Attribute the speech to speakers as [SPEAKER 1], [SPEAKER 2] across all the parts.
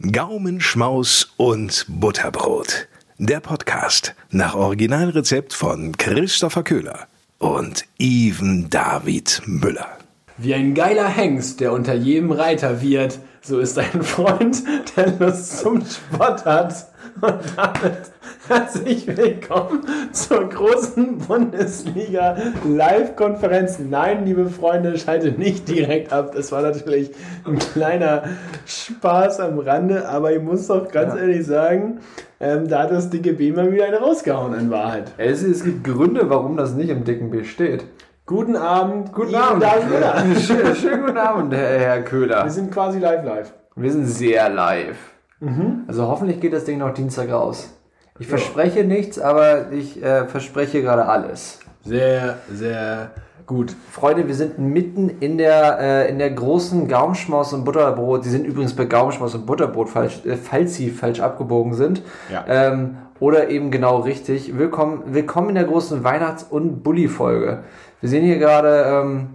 [SPEAKER 1] Gaumenschmaus und Butterbrot. Der Podcast nach Originalrezept von Christopher Köhler und Even David Müller.
[SPEAKER 2] Wie ein geiler Hengst, der unter jedem Reiter wird, so ist ein Freund, der Lust zum Sport hat. Und damit herzlich willkommen zur großen Bundesliga Live-Konferenz. Nein, liebe Freunde, schaltet nicht direkt ab. Das war natürlich ein kleiner Spaß am Rande, aber ich muss doch ganz ja. ehrlich sagen, ähm, da hat das dicke B mal wieder eine rausgehauen in Wahrheit.
[SPEAKER 3] Es, es gibt Gründe, warum das nicht im dicken B steht.
[SPEAKER 2] Guten Abend.
[SPEAKER 3] Guten Abend. Schönen, schönen guten Abend, Herr, Herr Köhler.
[SPEAKER 2] Wir sind quasi live live.
[SPEAKER 3] Wir sind sehr live. Mhm. Also hoffentlich geht das Ding noch Dienstag raus. Ich ja. verspreche nichts, aber ich äh, verspreche gerade alles.
[SPEAKER 2] Sehr, sehr gut.
[SPEAKER 3] Freunde, wir sind mitten in der, äh, in der großen Gaumschmaus und Butterbrot. Sie sind übrigens bei Gaumschmaus und Butterbrot falsch, äh, falls sie falsch abgebogen sind. Ja. Ähm, oder eben genau richtig. Willkommen, willkommen in der großen Weihnachts- und Bulli-Folge. Wir sehen hier gerade ähm,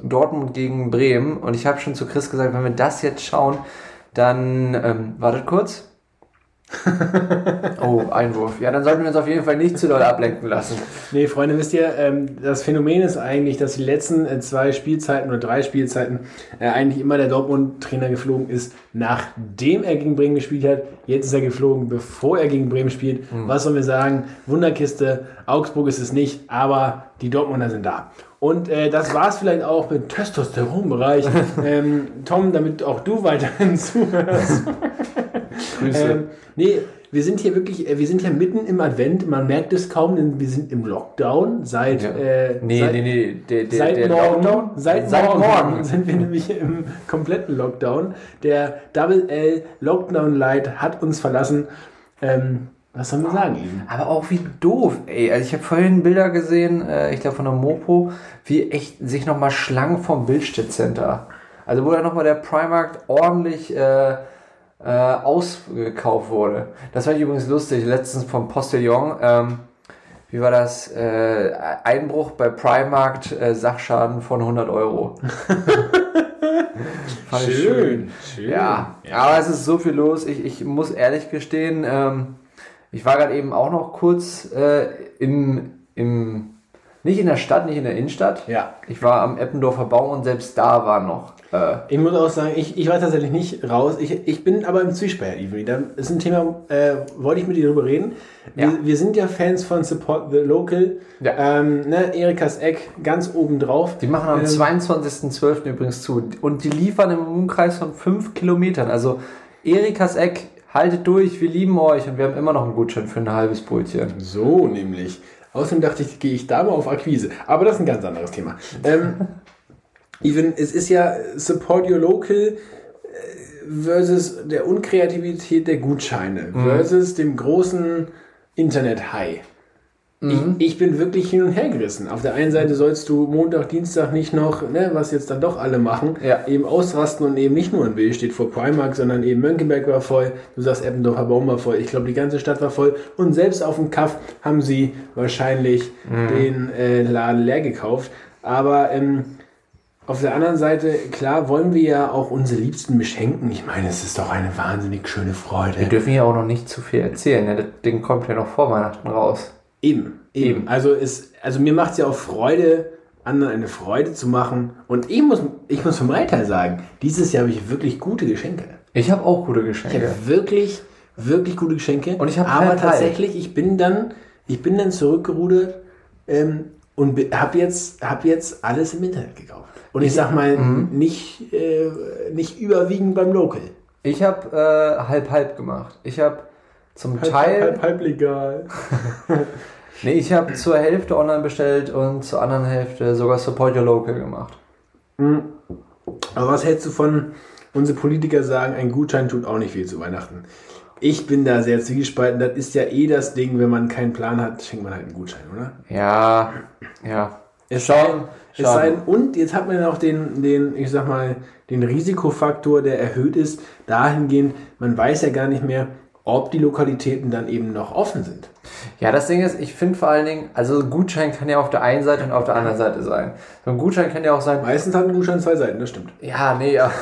[SPEAKER 3] Dortmund gegen Bremen und ich habe schon zu Chris gesagt, wenn wir das jetzt schauen, dann, ähm, wartet kurz. oh, Einwurf. Ja, dann sollten wir uns auf jeden Fall nicht zu doll ablenken lassen.
[SPEAKER 2] Nee, Freunde, wisst ihr, ähm, das Phänomen ist eigentlich, dass die letzten äh, zwei Spielzeiten oder drei Spielzeiten äh, eigentlich immer der Dortmund-Trainer geflogen ist, nachdem er gegen Bremen gespielt hat. Jetzt ist er geflogen, bevor er gegen Bremen spielt. Mhm. Was sollen wir sagen? Wunderkiste. Augsburg ist es nicht, aber die Dortmunder sind da. Und äh, das war es vielleicht auch mit Testosteronbereich. ähm, Tom, damit auch du weiterhin zuhörst. Grüße. Ähm, nee, wir sind hier wirklich, äh, wir sind ja mitten im Advent. Man merkt es kaum, denn wir sind im Lockdown seit. Ja. Äh,
[SPEAKER 3] nee,
[SPEAKER 2] seit,
[SPEAKER 3] nee, nee, der, der,
[SPEAKER 2] seit
[SPEAKER 3] der
[SPEAKER 2] morgen, Lockdown? Seit, seit morgen, morgen sind wir nämlich im kompletten Lockdown. Der Double L Lockdown Light hat uns verlassen. Ähm, was soll man sagen?
[SPEAKER 3] Aber auch wie doof, ey. Also ich habe vorhin Bilder gesehen, äh, ich glaube von der Mopo, wie echt sich nochmal Schlangen vom Bildstedt Center. Also wo da nochmal der Primark ordentlich äh, äh, ausgekauft wurde. Das war übrigens lustig, letztens vom Postillon. Ähm, wie war das? Äh, Einbruch bei Primark, äh, Sachschaden von 100 Euro. schön, schön, schön. Ja. ja, aber es ist so viel los. Ich, ich muss ehrlich gestehen, ähm, ich war gerade eben auch noch kurz äh, im, im, nicht in der Stadt, nicht in der Innenstadt.
[SPEAKER 2] Ja.
[SPEAKER 3] Ich war am Eppendorfer Baum und selbst da war noch.
[SPEAKER 2] Äh, ich muss auch sagen, ich, ich war tatsächlich nicht raus. Ich, ich bin aber im Zwiespalt, Ivry. Da ist ein Thema, äh, wollte ich mit dir darüber reden. Wir, ja. wir sind ja Fans von Support the Local. Ja. Ähm, ne, Erikas Eck ganz oben drauf.
[SPEAKER 3] Die machen am ähm, 22.12. übrigens zu. Und die liefern im Umkreis von 5 Kilometern. Also Erikas Eck haltet durch, wir lieben euch und wir haben immer noch einen Gutschein für ein halbes Brötchen.
[SPEAKER 2] So nämlich. Außerdem dachte ich, gehe ich da mal auf Akquise. Aber das ist ein ganz anderes Thema. Ähm, even, es ist ja Support Your Local äh, versus der Unkreativität der Gutscheine mhm. versus dem großen Internet-High. Mhm. Ich, ich, bin wirklich hin und her gerissen. Auf der einen Seite sollst du Montag, Dienstag nicht noch, ne, was jetzt dann doch alle machen, ja. eben ausrasten und eben nicht nur ein Bild steht vor Primark, sondern eben Mönckeberg war voll, du sagst Eppendorfer Baum war voll, ich glaube die ganze Stadt war voll und selbst auf dem Kaff haben sie wahrscheinlich mhm. den äh, Laden leer gekauft. Aber ähm, auf der anderen Seite, klar, wollen wir ja auch unsere Liebsten beschenken. Ich meine, es ist doch eine wahnsinnig schöne Freude.
[SPEAKER 3] Wir dürfen ja auch noch nicht zu viel erzählen. Ne? Das Ding kommt ja noch vor Weihnachten raus.
[SPEAKER 2] Eben, eben. Also, es, also mir macht es ja auch Freude, anderen eine Freude zu machen. Und ich muss, ich muss vom Reiter sagen, dieses Jahr habe ich wirklich gute Geschenke.
[SPEAKER 3] Ich habe auch gute Geschenke.
[SPEAKER 2] Ich habe wirklich, wirklich gute Geschenke.
[SPEAKER 3] Und ich habe
[SPEAKER 2] Aber tatsächlich, ich bin dann, ich bin dann zurückgerudert ähm, und habe jetzt, hab jetzt alles im Internet gekauft. Und ich, ich sag mal, mhm. nicht, äh, nicht überwiegend beim Local.
[SPEAKER 3] Ich habe äh, halb halb gemacht. Ich habe zum halb, Teil.
[SPEAKER 2] Halb, halb legal.
[SPEAKER 3] nee, ich habe zur Hälfte online bestellt und zur anderen Hälfte sogar Support Your Local gemacht.
[SPEAKER 2] Mhm. Aber was hältst du von, unsere Politiker sagen, ein Gutschein tut auch nicht viel zu Weihnachten? Ich bin da sehr zwiegespalten. Das ist ja eh das Ding, wenn man keinen Plan hat, schenkt man halt einen Gutschein, oder?
[SPEAKER 3] Ja, ja.
[SPEAKER 2] Es sei, es sei, und jetzt hat man auch den, den, ich sag mal, den Risikofaktor, der erhöht ist, dahingehend, man weiß ja gar nicht mehr, ob die Lokalitäten dann eben noch offen sind.
[SPEAKER 3] Ja, das Ding ist, ich finde vor allen Dingen, also ein Gutschein kann ja auf der einen Seite und auf der anderen Seite sein. So ein Gutschein kann ja auch sein.
[SPEAKER 2] Meistens hat ein Gutschein zwei Seiten, das stimmt.
[SPEAKER 3] Ja, nee, ja.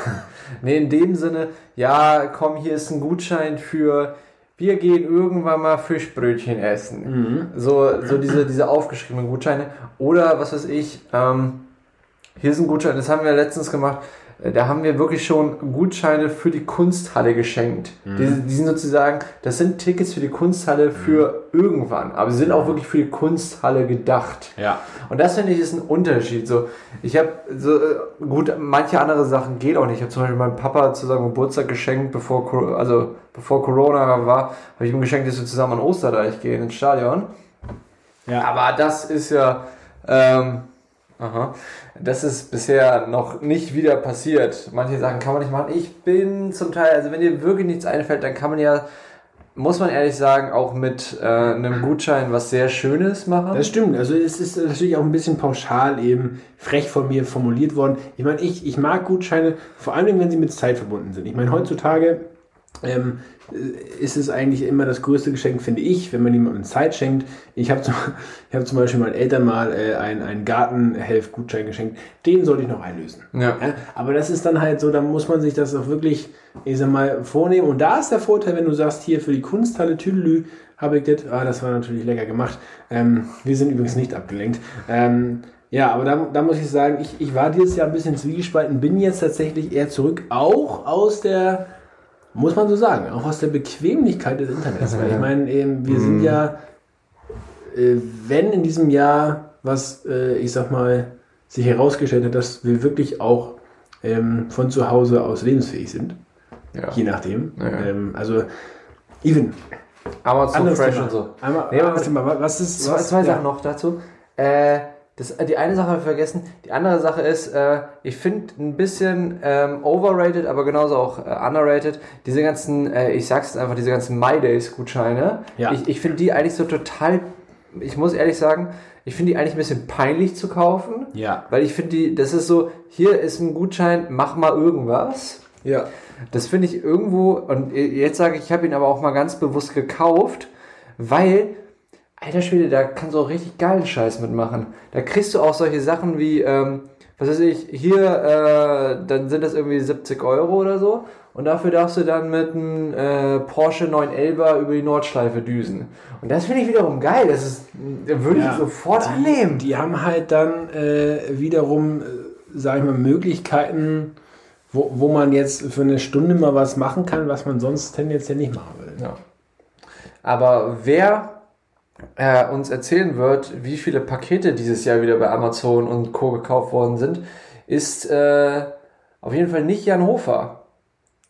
[SPEAKER 3] Nee, in dem Sinne, ja, komm, hier ist ein Gutschein für, wir gehen irgendwann mal Fischbrötchen essen. So, so diese, diese aufgeschriebenen Gutscheine. Oder, was weiß ich, ähm, hier ist ein Gutschein, das haben wir letztens gemacht. Äh, Da haben wir wirklich schon Gutscheine für die Kunsthalle geschenkt. Die, die sind sozusagen, das sind Tickets für die Kunsthalle für irgendwann, aber sie sind auch wirklich für die Kunsthalle gedacht.
[SPEAKER 2] Ja.
[SPEAKER 3] Und das finde ich ist ein Unterschied. So, ich habe so äh, gut, manche andere Sachen geht auch nicht. Ich habe zum Beispiel meinem Papa zu seinem Geburtstag geschenkt, bevor also bevor Corona war, habe ich ihm geschenkt, dass wir zusammen an Osterdeich gehen ins Stadion.
[SPEAKER 2] Ja.
[SPEAKER 3] Aber das ist ja, ähm, aha, das ist bisher noch nicht wieder passiert. Manche Sachen kann man nicht machen. Ich bin zum Teil, also wenn dir wirklich nichts einfällt, dann kann man ja, muss man ehrlich sagen, auch mit äh, einem Gutschein was sehr Schönes machen.
[SPEAKER 2] Das stimmt. Also es ist natürlich auch ein bisschen pauschal eben frech von mir formuliert worden. Ich meine, ich, ich mag Gutscheine, vor allem wenn sie mit Zeit verbunden sind. Ich meine, heutzutage ähm, äh, ist es eigentlich immer das größte Geschenk, finde ich, wenn man jemandem Zeit schenkt. Ich habe zum, ich hab zum Beispiel meinen Eltern mal äh, einen, einen Gartenhelf-Gutschein geschenkt. Den sollte ich noch einlösen.
[SPEAKER 3] Ja.
[SPEAKER 2] Ja, aber das ist dann halt so, da muss man sich das auch wirklich, ich sag mal, vornehmen. Und da ist der Vorteil, wenn du sagst, hier für die Kunsthalle Tüdelü habe ich das, ah, das war natürlich lecker gemacht. Ähm, wir sind übrigens nicht abgelenkt. Ähm, ja, aber da, da muss ich sagen, ich, ich war dieses Jahr ein bisschen zwiegespalten, bin jetzt tatsächlich eher zurück, auch aus der, muss man so sagen, auch aus der Bequemlichkeit des Internets. Weil ich meine, ähm, wir sind ja, äh, wenn in diesem Jahr was, äh, ich sag mal, sich herausgestellt hat, dass wir wirklich auch ähm, von zu Hause aus lebensfähig sind,
[SPEAKER 3] Ja.
[SPEAKER 2] je nachdem.
[SPEAKER 3] Ja.
[SPEAKER 2] Ähm, also, even,
[SPEAKER 3] Amazon Fresh
[SPEAKER 2] Thema.
[SPEAKER 3] und so.
[SPEAKER 2] Einmal,
[SPEAKER 3] Nee, aber
[SPEAKER 2] anderes Thema. Was ist,
[SPEAKER 3] Zwei,
[SPEAKER 2] was,
[SPEAKER 3] zwei
[SPEAKER 2] ja.
[SPEAKER 3] Sachen noch dazu. Äh, das, die eine Sache habe ich vergessen. Die andere Sache ist, äh, ich finde ein bisschen ähm, overrated, aber genauso auch äh, underrated, diese ganzen, äh, ich sag's jetzt einfach, diese ganzen My Days-Gutscheine.
[SPEAKER 2] Ja.
[SPEAKER 3] Ich, ich finde die eigentlich so total, ich muss ehrlich sagen, ich finde die eigentlich ein bisschen peinlich zu kaufen.
[SPEAKER 2] Ja.
[SPEAKER 3] Weil ich finde die, das ist so, hier ist ein Gutschein, mach mal irgendwas.
[SPEAKER 2] Ja.
[SPEAKER 3] Das finde ich irgendwo, und jetzt sage ich, ich habe ihn aber auch mal ganz bewusst gekauft, weil, alter Schwede, da kannst du auch richtig geilen Scheiß mitmachen. Da kriegst du auch solche Sachen wie, ähm, was weiß ich, hier, äh, dann sind das irgendwie 70 Euro oder so. Und dafür darfst du dann mit einem äh, Porsche 911 über die Nordschleife düsen. Und das finde ich wiederum geil. Das ist, würde ich sofort annehmen.
[SPEAKER 2] Die haben halt dann äh, wiederum, äh, sag ich mal, Möglichkeiten, wo, wo man jetzt für eine Stunde mal was machen kann, was man sonst tendenziell nicht machen will.
[SPEAKER 3] Ja. Aber wer äh, uns erzählen wird, wie viele Pakete dieses Jahr wieder bei Amazon und Co. gekauft worden sind, ist äh, auf jeden Fall nicht Jan Hofer.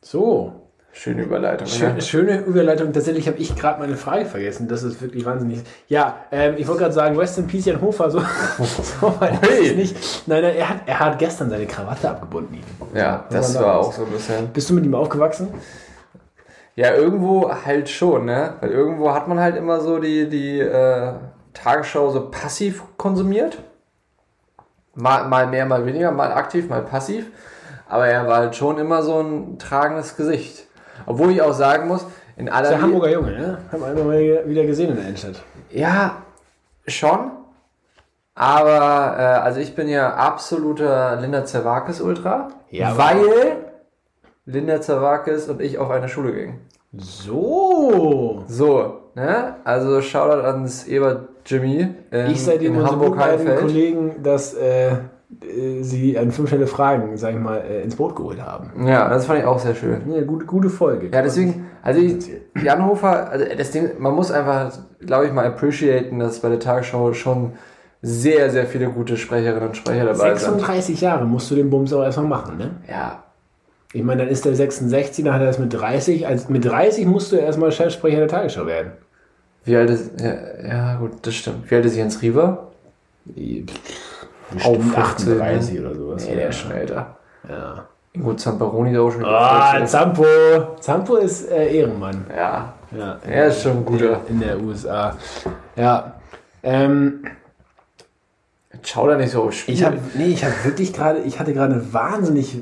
[SPEAKER 2] So.
[SPEAKER 3] Schöne Überleitung.
[SPEAKER 2] Schön,
[SPEAKER 3] ne?
[SPEAKER 2] schöne Überleitung. Tatsächlich habe ich gerade meine Frage vergessen. Das ist wirklich wahnsinnig. Ja, ähm, ich wollte gerade sagen, Rest in Peace Jan Hofer. So, so weit ist
[SPEAKER 3] Hey.
[SPEAKER 2] es nicht. Nein, nein, er hat, er hat gestern seine Krawatte abgebunden.
[SPEAKER 3] Ja, das war auch so ein bisschen.
[SPEAKER 2] Bist du mit ihm aufgewachsen?
[SPEAKER 3] Ja, irgendwo halt schon, ne? Weil irgendwo hat man halt immer so die, die äh, Tagesschau so passiv konsumiert. Mal, mal mehr, mal weniger, mal aktiv, mal passiv. Aber er war halt schon immer so ein tragendes Gesicht. Obwohl ich auch sagen muss, in aller
[SPEAKER 2] Der Hamburger Junge, ne? Haben wir mal wieder gesehen in der Innenstadt.
[SPEAKER 3] Ja, schon. Aber, äh, also ich bin ja absoluter Linda Zerwakis Ultra.
[SPEAKER 2] Ja,
[SPEAKER 3] weil Linda Zerwakis und ich auf eine Schule gingen.
[SPEAKER 2] So.
[SPEAKER 3] So, ne? Also Shoutout ans Ebert Jimmy in,
[SPEAKER 2] Ich seitdem
[SPEAKER 3] in
[SPEAKER 2] unsere
[SPEAKER 3] Hamburg
[SPEAKER 2] beiden. Kollegen, dass äh, äh, sie an fünf schnelle Fragen, sag ich mal, äh, ins Boot geholt haben.
[SPEAKER 3] Ja, das fand ich auch sehr schön.
[SPEAKER 2] Ja, gute, gute Folge.
[SPEAKER 3] Ja, deswegen, also ich, Jan Hofer, also das Ding, man muss einfach, glaube ich, mal appreciaten, dass bei der Tagesschau schon sehr, sehr viele gute Sprecherinnen und Sprecher dabei sind.
[SPEAKER 2] 36 Jahre musst du den Bums auch erstmal machen, ne?
[SPEAKER 3] Ja,
[SPEAKER 2] Ich meine, dann ist der 66, dann hat er das mit 30. Als, mit 30 musst du erstmal Chefsprecher der Tagesschau werden.
[SPEAKER 3] wie alt ist, ja, ja gut, das stimmt. Wie alt ist Jens?
[SPEAKER 2] Bestimmt
[SPEAKER 3] 15,
[SPEAKER 2] 38 oder sowas.
[SPEAKER 3] Nee, der ist schon älter.
[SPEAKER 2] Ja.
[SPEAKER 3] Gut, Zamperoni ist auch schon
[SPEAKER 2] Ah,
[SPEAKER 3] 40.
[SPEAKER 2] Zampo. Zampo ist äh, Ehrenmann.
[SPEAKER 3] Ja,
[SPEAKER 2] Ja.
[SPEAKER 3] er ist schon ein guter.
[SPEAKER 2] In der USA. Ja. Ähm,
[SPEAKER 3] Schau da nicht so auf Spiel.
[SPEAKER 2] ich habe nee, ich habe wirklich gerade, ich hatte gerade wahnsinnig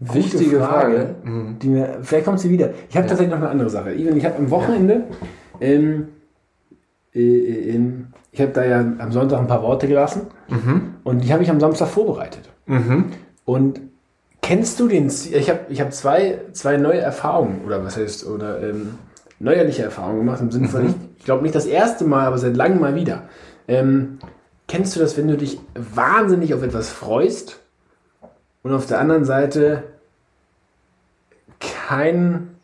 [SPEAKER 3] Wichtige Frage. Mhm.
[SPEAKER 2] Die mir, vielleicht kommt sie wieder. Ich habe tatsächlich noch eine andere Sache. Ich habe am Wochenende, ähm, äh, äh, ähm, ich habe da ja am Sonntag ein paar Worte gelassen
[SPEAKER 3] Mhm.
[SPEAKER 2] und die habe ich am Samstag vorbereitet.
[SPEAKER 3] Mhm.
[SPEAKER 2] Und Kennst du den, ich habe ich hab zwei, zwei neue Erfahrungen, oder was heißt, oder ähm, neuerliche Erfahrungen gemacht, im Sinne von, ich, ich glaube nicht das erste Mal, aber seit langem mal wieder. Ähm, kennst du das, wenn du dich wahnsinnig auf etwas freust und auf der anderen Seite kein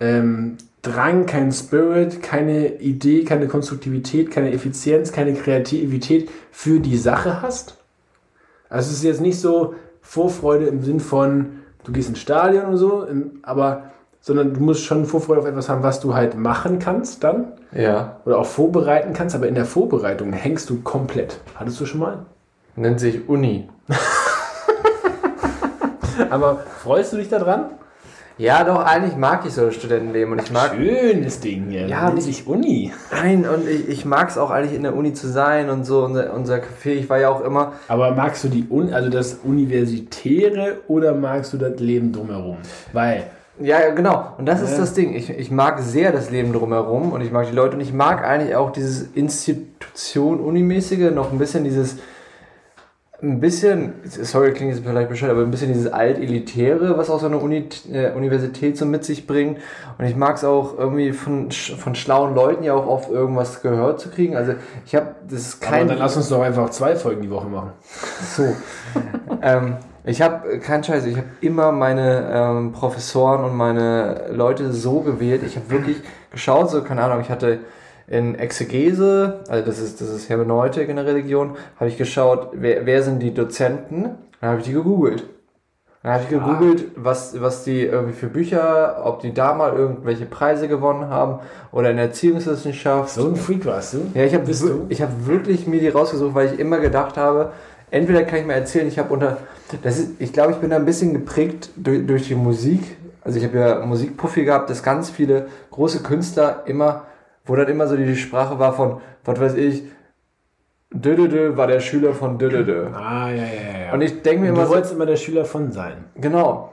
[SPEAKER 2] ähm, Drang, kein Spirit, keine Idee, keine Konstruktivität, keine Effizienz, keine Kreativität für die Sache hast? Also es ist jetzt nicht so Vorfreude im Sinn von, du gehst ins Stadion und so, aber sondern du musst schon Vorfreude auf etwas haben, was du halt machen kannst dann
[SPEAKER 3] Ja.
[SPEAKER 2] oder auch vorbereiten kannst, aber in der Vorbereitung hängst du komplett. Hattest du schon mal?
[SPEAKER 3] Nennt sich Uni.
[SPEAKER 2] Aber freust du dich daran?
[SPEAKER 3] Ja, doch, eigentlich mag ich so das Studentenleben und ich mag.
[SPEAKER 2] Schönes Ding hier.
[SPEAKER 3] Ja, und
[SPEAKER 2] sich Uni.
[SPEAKER 3] Nein, und ich, ich mag es auch eigentlich in der Uni zu sein und so, unser, unser Café, ich war ja auch immer.
[SPEAKER 2] Aber magst du die Un also das Universitäre oder magst du das Leben drumherum? Weil
[SPEAKER 3] Ja, genau. Und das ist
[SPEAKER 2] Ja.
[SPEAKER 3] das Ding. Ich, ich mag sehr das Leben drumherum und ich mag die Leute und ich mag eigentlich auch dieses Institution Unimäßige, noch ein bisschen dieses, ein bisschen, sorry, klingt jetzt vielleicht bescheuert, aber ein bisschen dieses alt-elitäre, was auch so eine Uni, äh, Universität so mit sich bringt. Und ich mag es auch irgendwie von, von schlauen Leuten ja auch oft irgendwas gehört zu kriegen. Also ich habe, das ist
[SPEAKER 2] aber
[SPEAKER 3] kein...
[SPEAKER 2] dann lass uns doch einfach zwei Folgen die Woche machen.
[SPEAKER 3] So. ähm, ich habe, kein Scheiß, ich habe immer meine ähm, Professoren und meine Leute so gewählt. Ich habe wirklich geschaut, so, keine Ahnung, ich hatte in Exegese, also das ist, das ist Hermeneutik in der Religion, habe ich geschaut, wer, wer sind die Dozenten? Dann habe ich die gegoogelt. Dann habe ich gegoogelt, was, was die irgendwie für Bücher, ob die da mal irgendwelche Preise gewonnen haben oder in Erziehungswissenschaft.
[SPEAKER 2] So ein Freak warst du?
[SPEAKER 3] Ja, ich habe ich habe wirklich mir die rausgesucht, weil ich immer gedacht habe, entweder kann ich mir erzählen, ich habe unter das ist, ich glaube, ich bin da ein bisschen geprägt durch, durch die Musik. Also ich habe ja Musikprofi gehabt, dass ganz viele große Künstler immer, wo dann immer so die Sprache war von, was weiß ich, Dödödö war der Schüler von Dödödö.
[SPEAKER 2] Ah, ja, ja, ja.
[SPEAKER 3] Und ich denke mir immer
[SPEAKER 2] du
[SPEAKER 3] so,
[SPEAKER 2] wolltest immer der Schüler von sein.
[SPEAKER 3] Genau.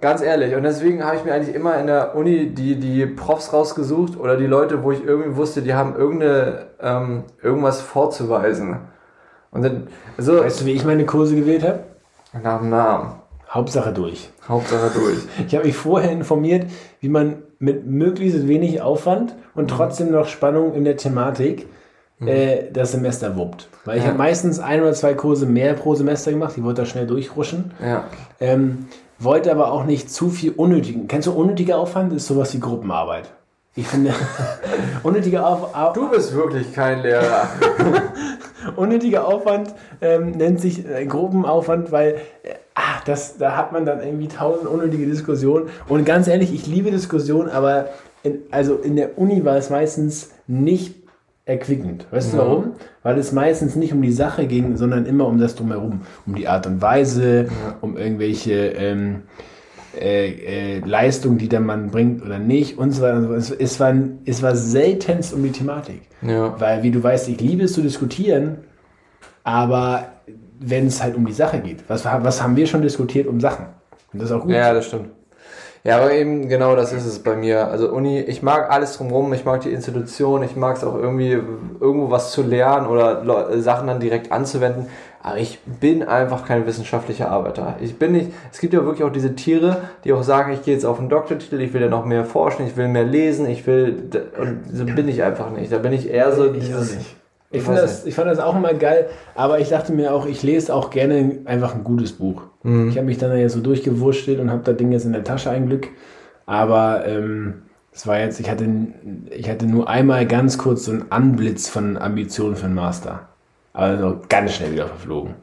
[SPEAKER 3] Ganz ehrlich. Und deswegen habe ich mir eigentlich immer in der Uni die, die Profs rausgesucht oder die Leute, wo ich irgendwie wusste, die haben irgendeine, ähm, irgendwas vorzuweisen. Und dann, so,
[SPEAKER 2] Weißt du, wie ich meine Kurse gewählt habe?
[SPEAKER 3] nach dem Namen.
[SPEAKER 2] Hauptsache durch.
[SPEAKER 3] Hauptsache durch.
[SPEAKER 2] Ich habe mich vorher informiert, wie man mit möglichst wenig Aufwand und trotzdem noch Spannung in der Thematik äh, das Semester wuppt. Weil ich
[SPEAKER 3] Ja.
[SPEAKER 2] habe meistens ein oder zwei Kurse mehr pro Semester gemacht. Ich wollte da schnell durchruschen.
[SPEAKER 3] Ja.
[SPEAKER 2] Ähm, wollte aber auch nicht zu viel unnötigen. Kennst du unnötiger Aufwand? Ist sowas wie Gruppenarbeit. Ich finde, unnötiger, Auf, Au-
[SPEAKER 3] Du bist wirklich kein Lehrer.
[SPEAKER 2] unnötiger Aufwand ähm, nennt sich äh, Gruppenaufwand, weil äh, das, da hat man dann irgendwie tausend unnötige Diskussionen. Und ganz ehrlich, ich liebe Diskussionen, aber in, also in der Uni war es meistens nicht erquickend. Weißt du warum? Weil es meistens nicht um die Sache ging, sondern immer um das Drumherum. Um die Art und Weise, um irgendwelche ähm, äh, äh, Leistungen, die der Mann bringt oder nicht und so weiter. Und so. Es, es, war, es war seltenst um die Thematik.
[SPEAKER 3] Ja.
[SPEAKER 2] Weil, wie du weißt, ich liebe es zu diskutieren, aber wenn es halt um die Sache geht, was, was haben wir schon diskutiert um Sachen? Und das ist auch gut.
[SPEAKER 3] Ja, das stimmt. Ja, aber eben genau das ist es bei mir. Also Uni, ich mag alles drumherum, ich mag die Institution, ich mag es auch irgendwie irgendwo was zu lernen oder Sachen dann direkt anzuwenden. Aber ich bin einfach kein wissenschaftlicher Arbeiter. Ich bin nicht, es gibt ja wirklich auch diese Tiere, die auch sagen, ich gehe jetzt auf einen Doktortitel, ich will ja noch mehr forschen, ich will mehr lesen, ich will, und so bin ich einfach nicht. Da bin ich eher so dieses.
[SPEAKER 2] Ich,
[SPEAKER 3] Ich
[SPEAKER 2] das, ich fand das auch immer geil, aber ich dachte mir auch, ich lese auch gerne einfach ein gutes Buch.
[SPEAKER 3] Mhm.
[SPEAKER 2] Ich habe mich dann jetzt so durchgewurschtelt und habe das Ding jetzt in der Tasche ein Glück. Aber ähm, es war jetzt, ich hatte, ich hatte nur einmal ganz kurz so einen Anblitz von Ambitionen für einen Master. Aber so ganz schnell wieder verflogen.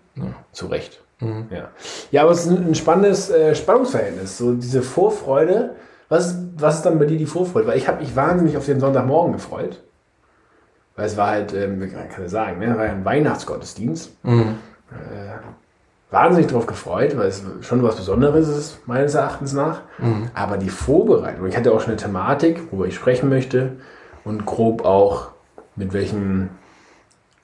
[SPEAKER 2] Zu Recht.
[SPEAKER 3] Mhm.
[SPEAKER 2] Ja. ja, aber es ist ein, spannendes äh, Spannungsverhältnis. So diese Vorfreude. Was, ist- was ist dann bei dir die Vorfreude? Weil ich habe mich wahnsinnig auf den Sonntagmorgen gefreut. Weil es war halt, ähm, kann ich sagen, ne? war ja ein Weihnachtsgottesdienst.
[SPEAKER 3] Mhm.
[SPEAKER 2] Wahnsinnig drauf gefreut, weil es schon was Besonderes ist, meines Erachtens nach.
[SPEAKER 3] Mhm.
[SPEAKER 2] Aber die Vorbereitung, ich hatte auch schon eine Thematik, worüber ich sprechen möchte und grob auch mit welchem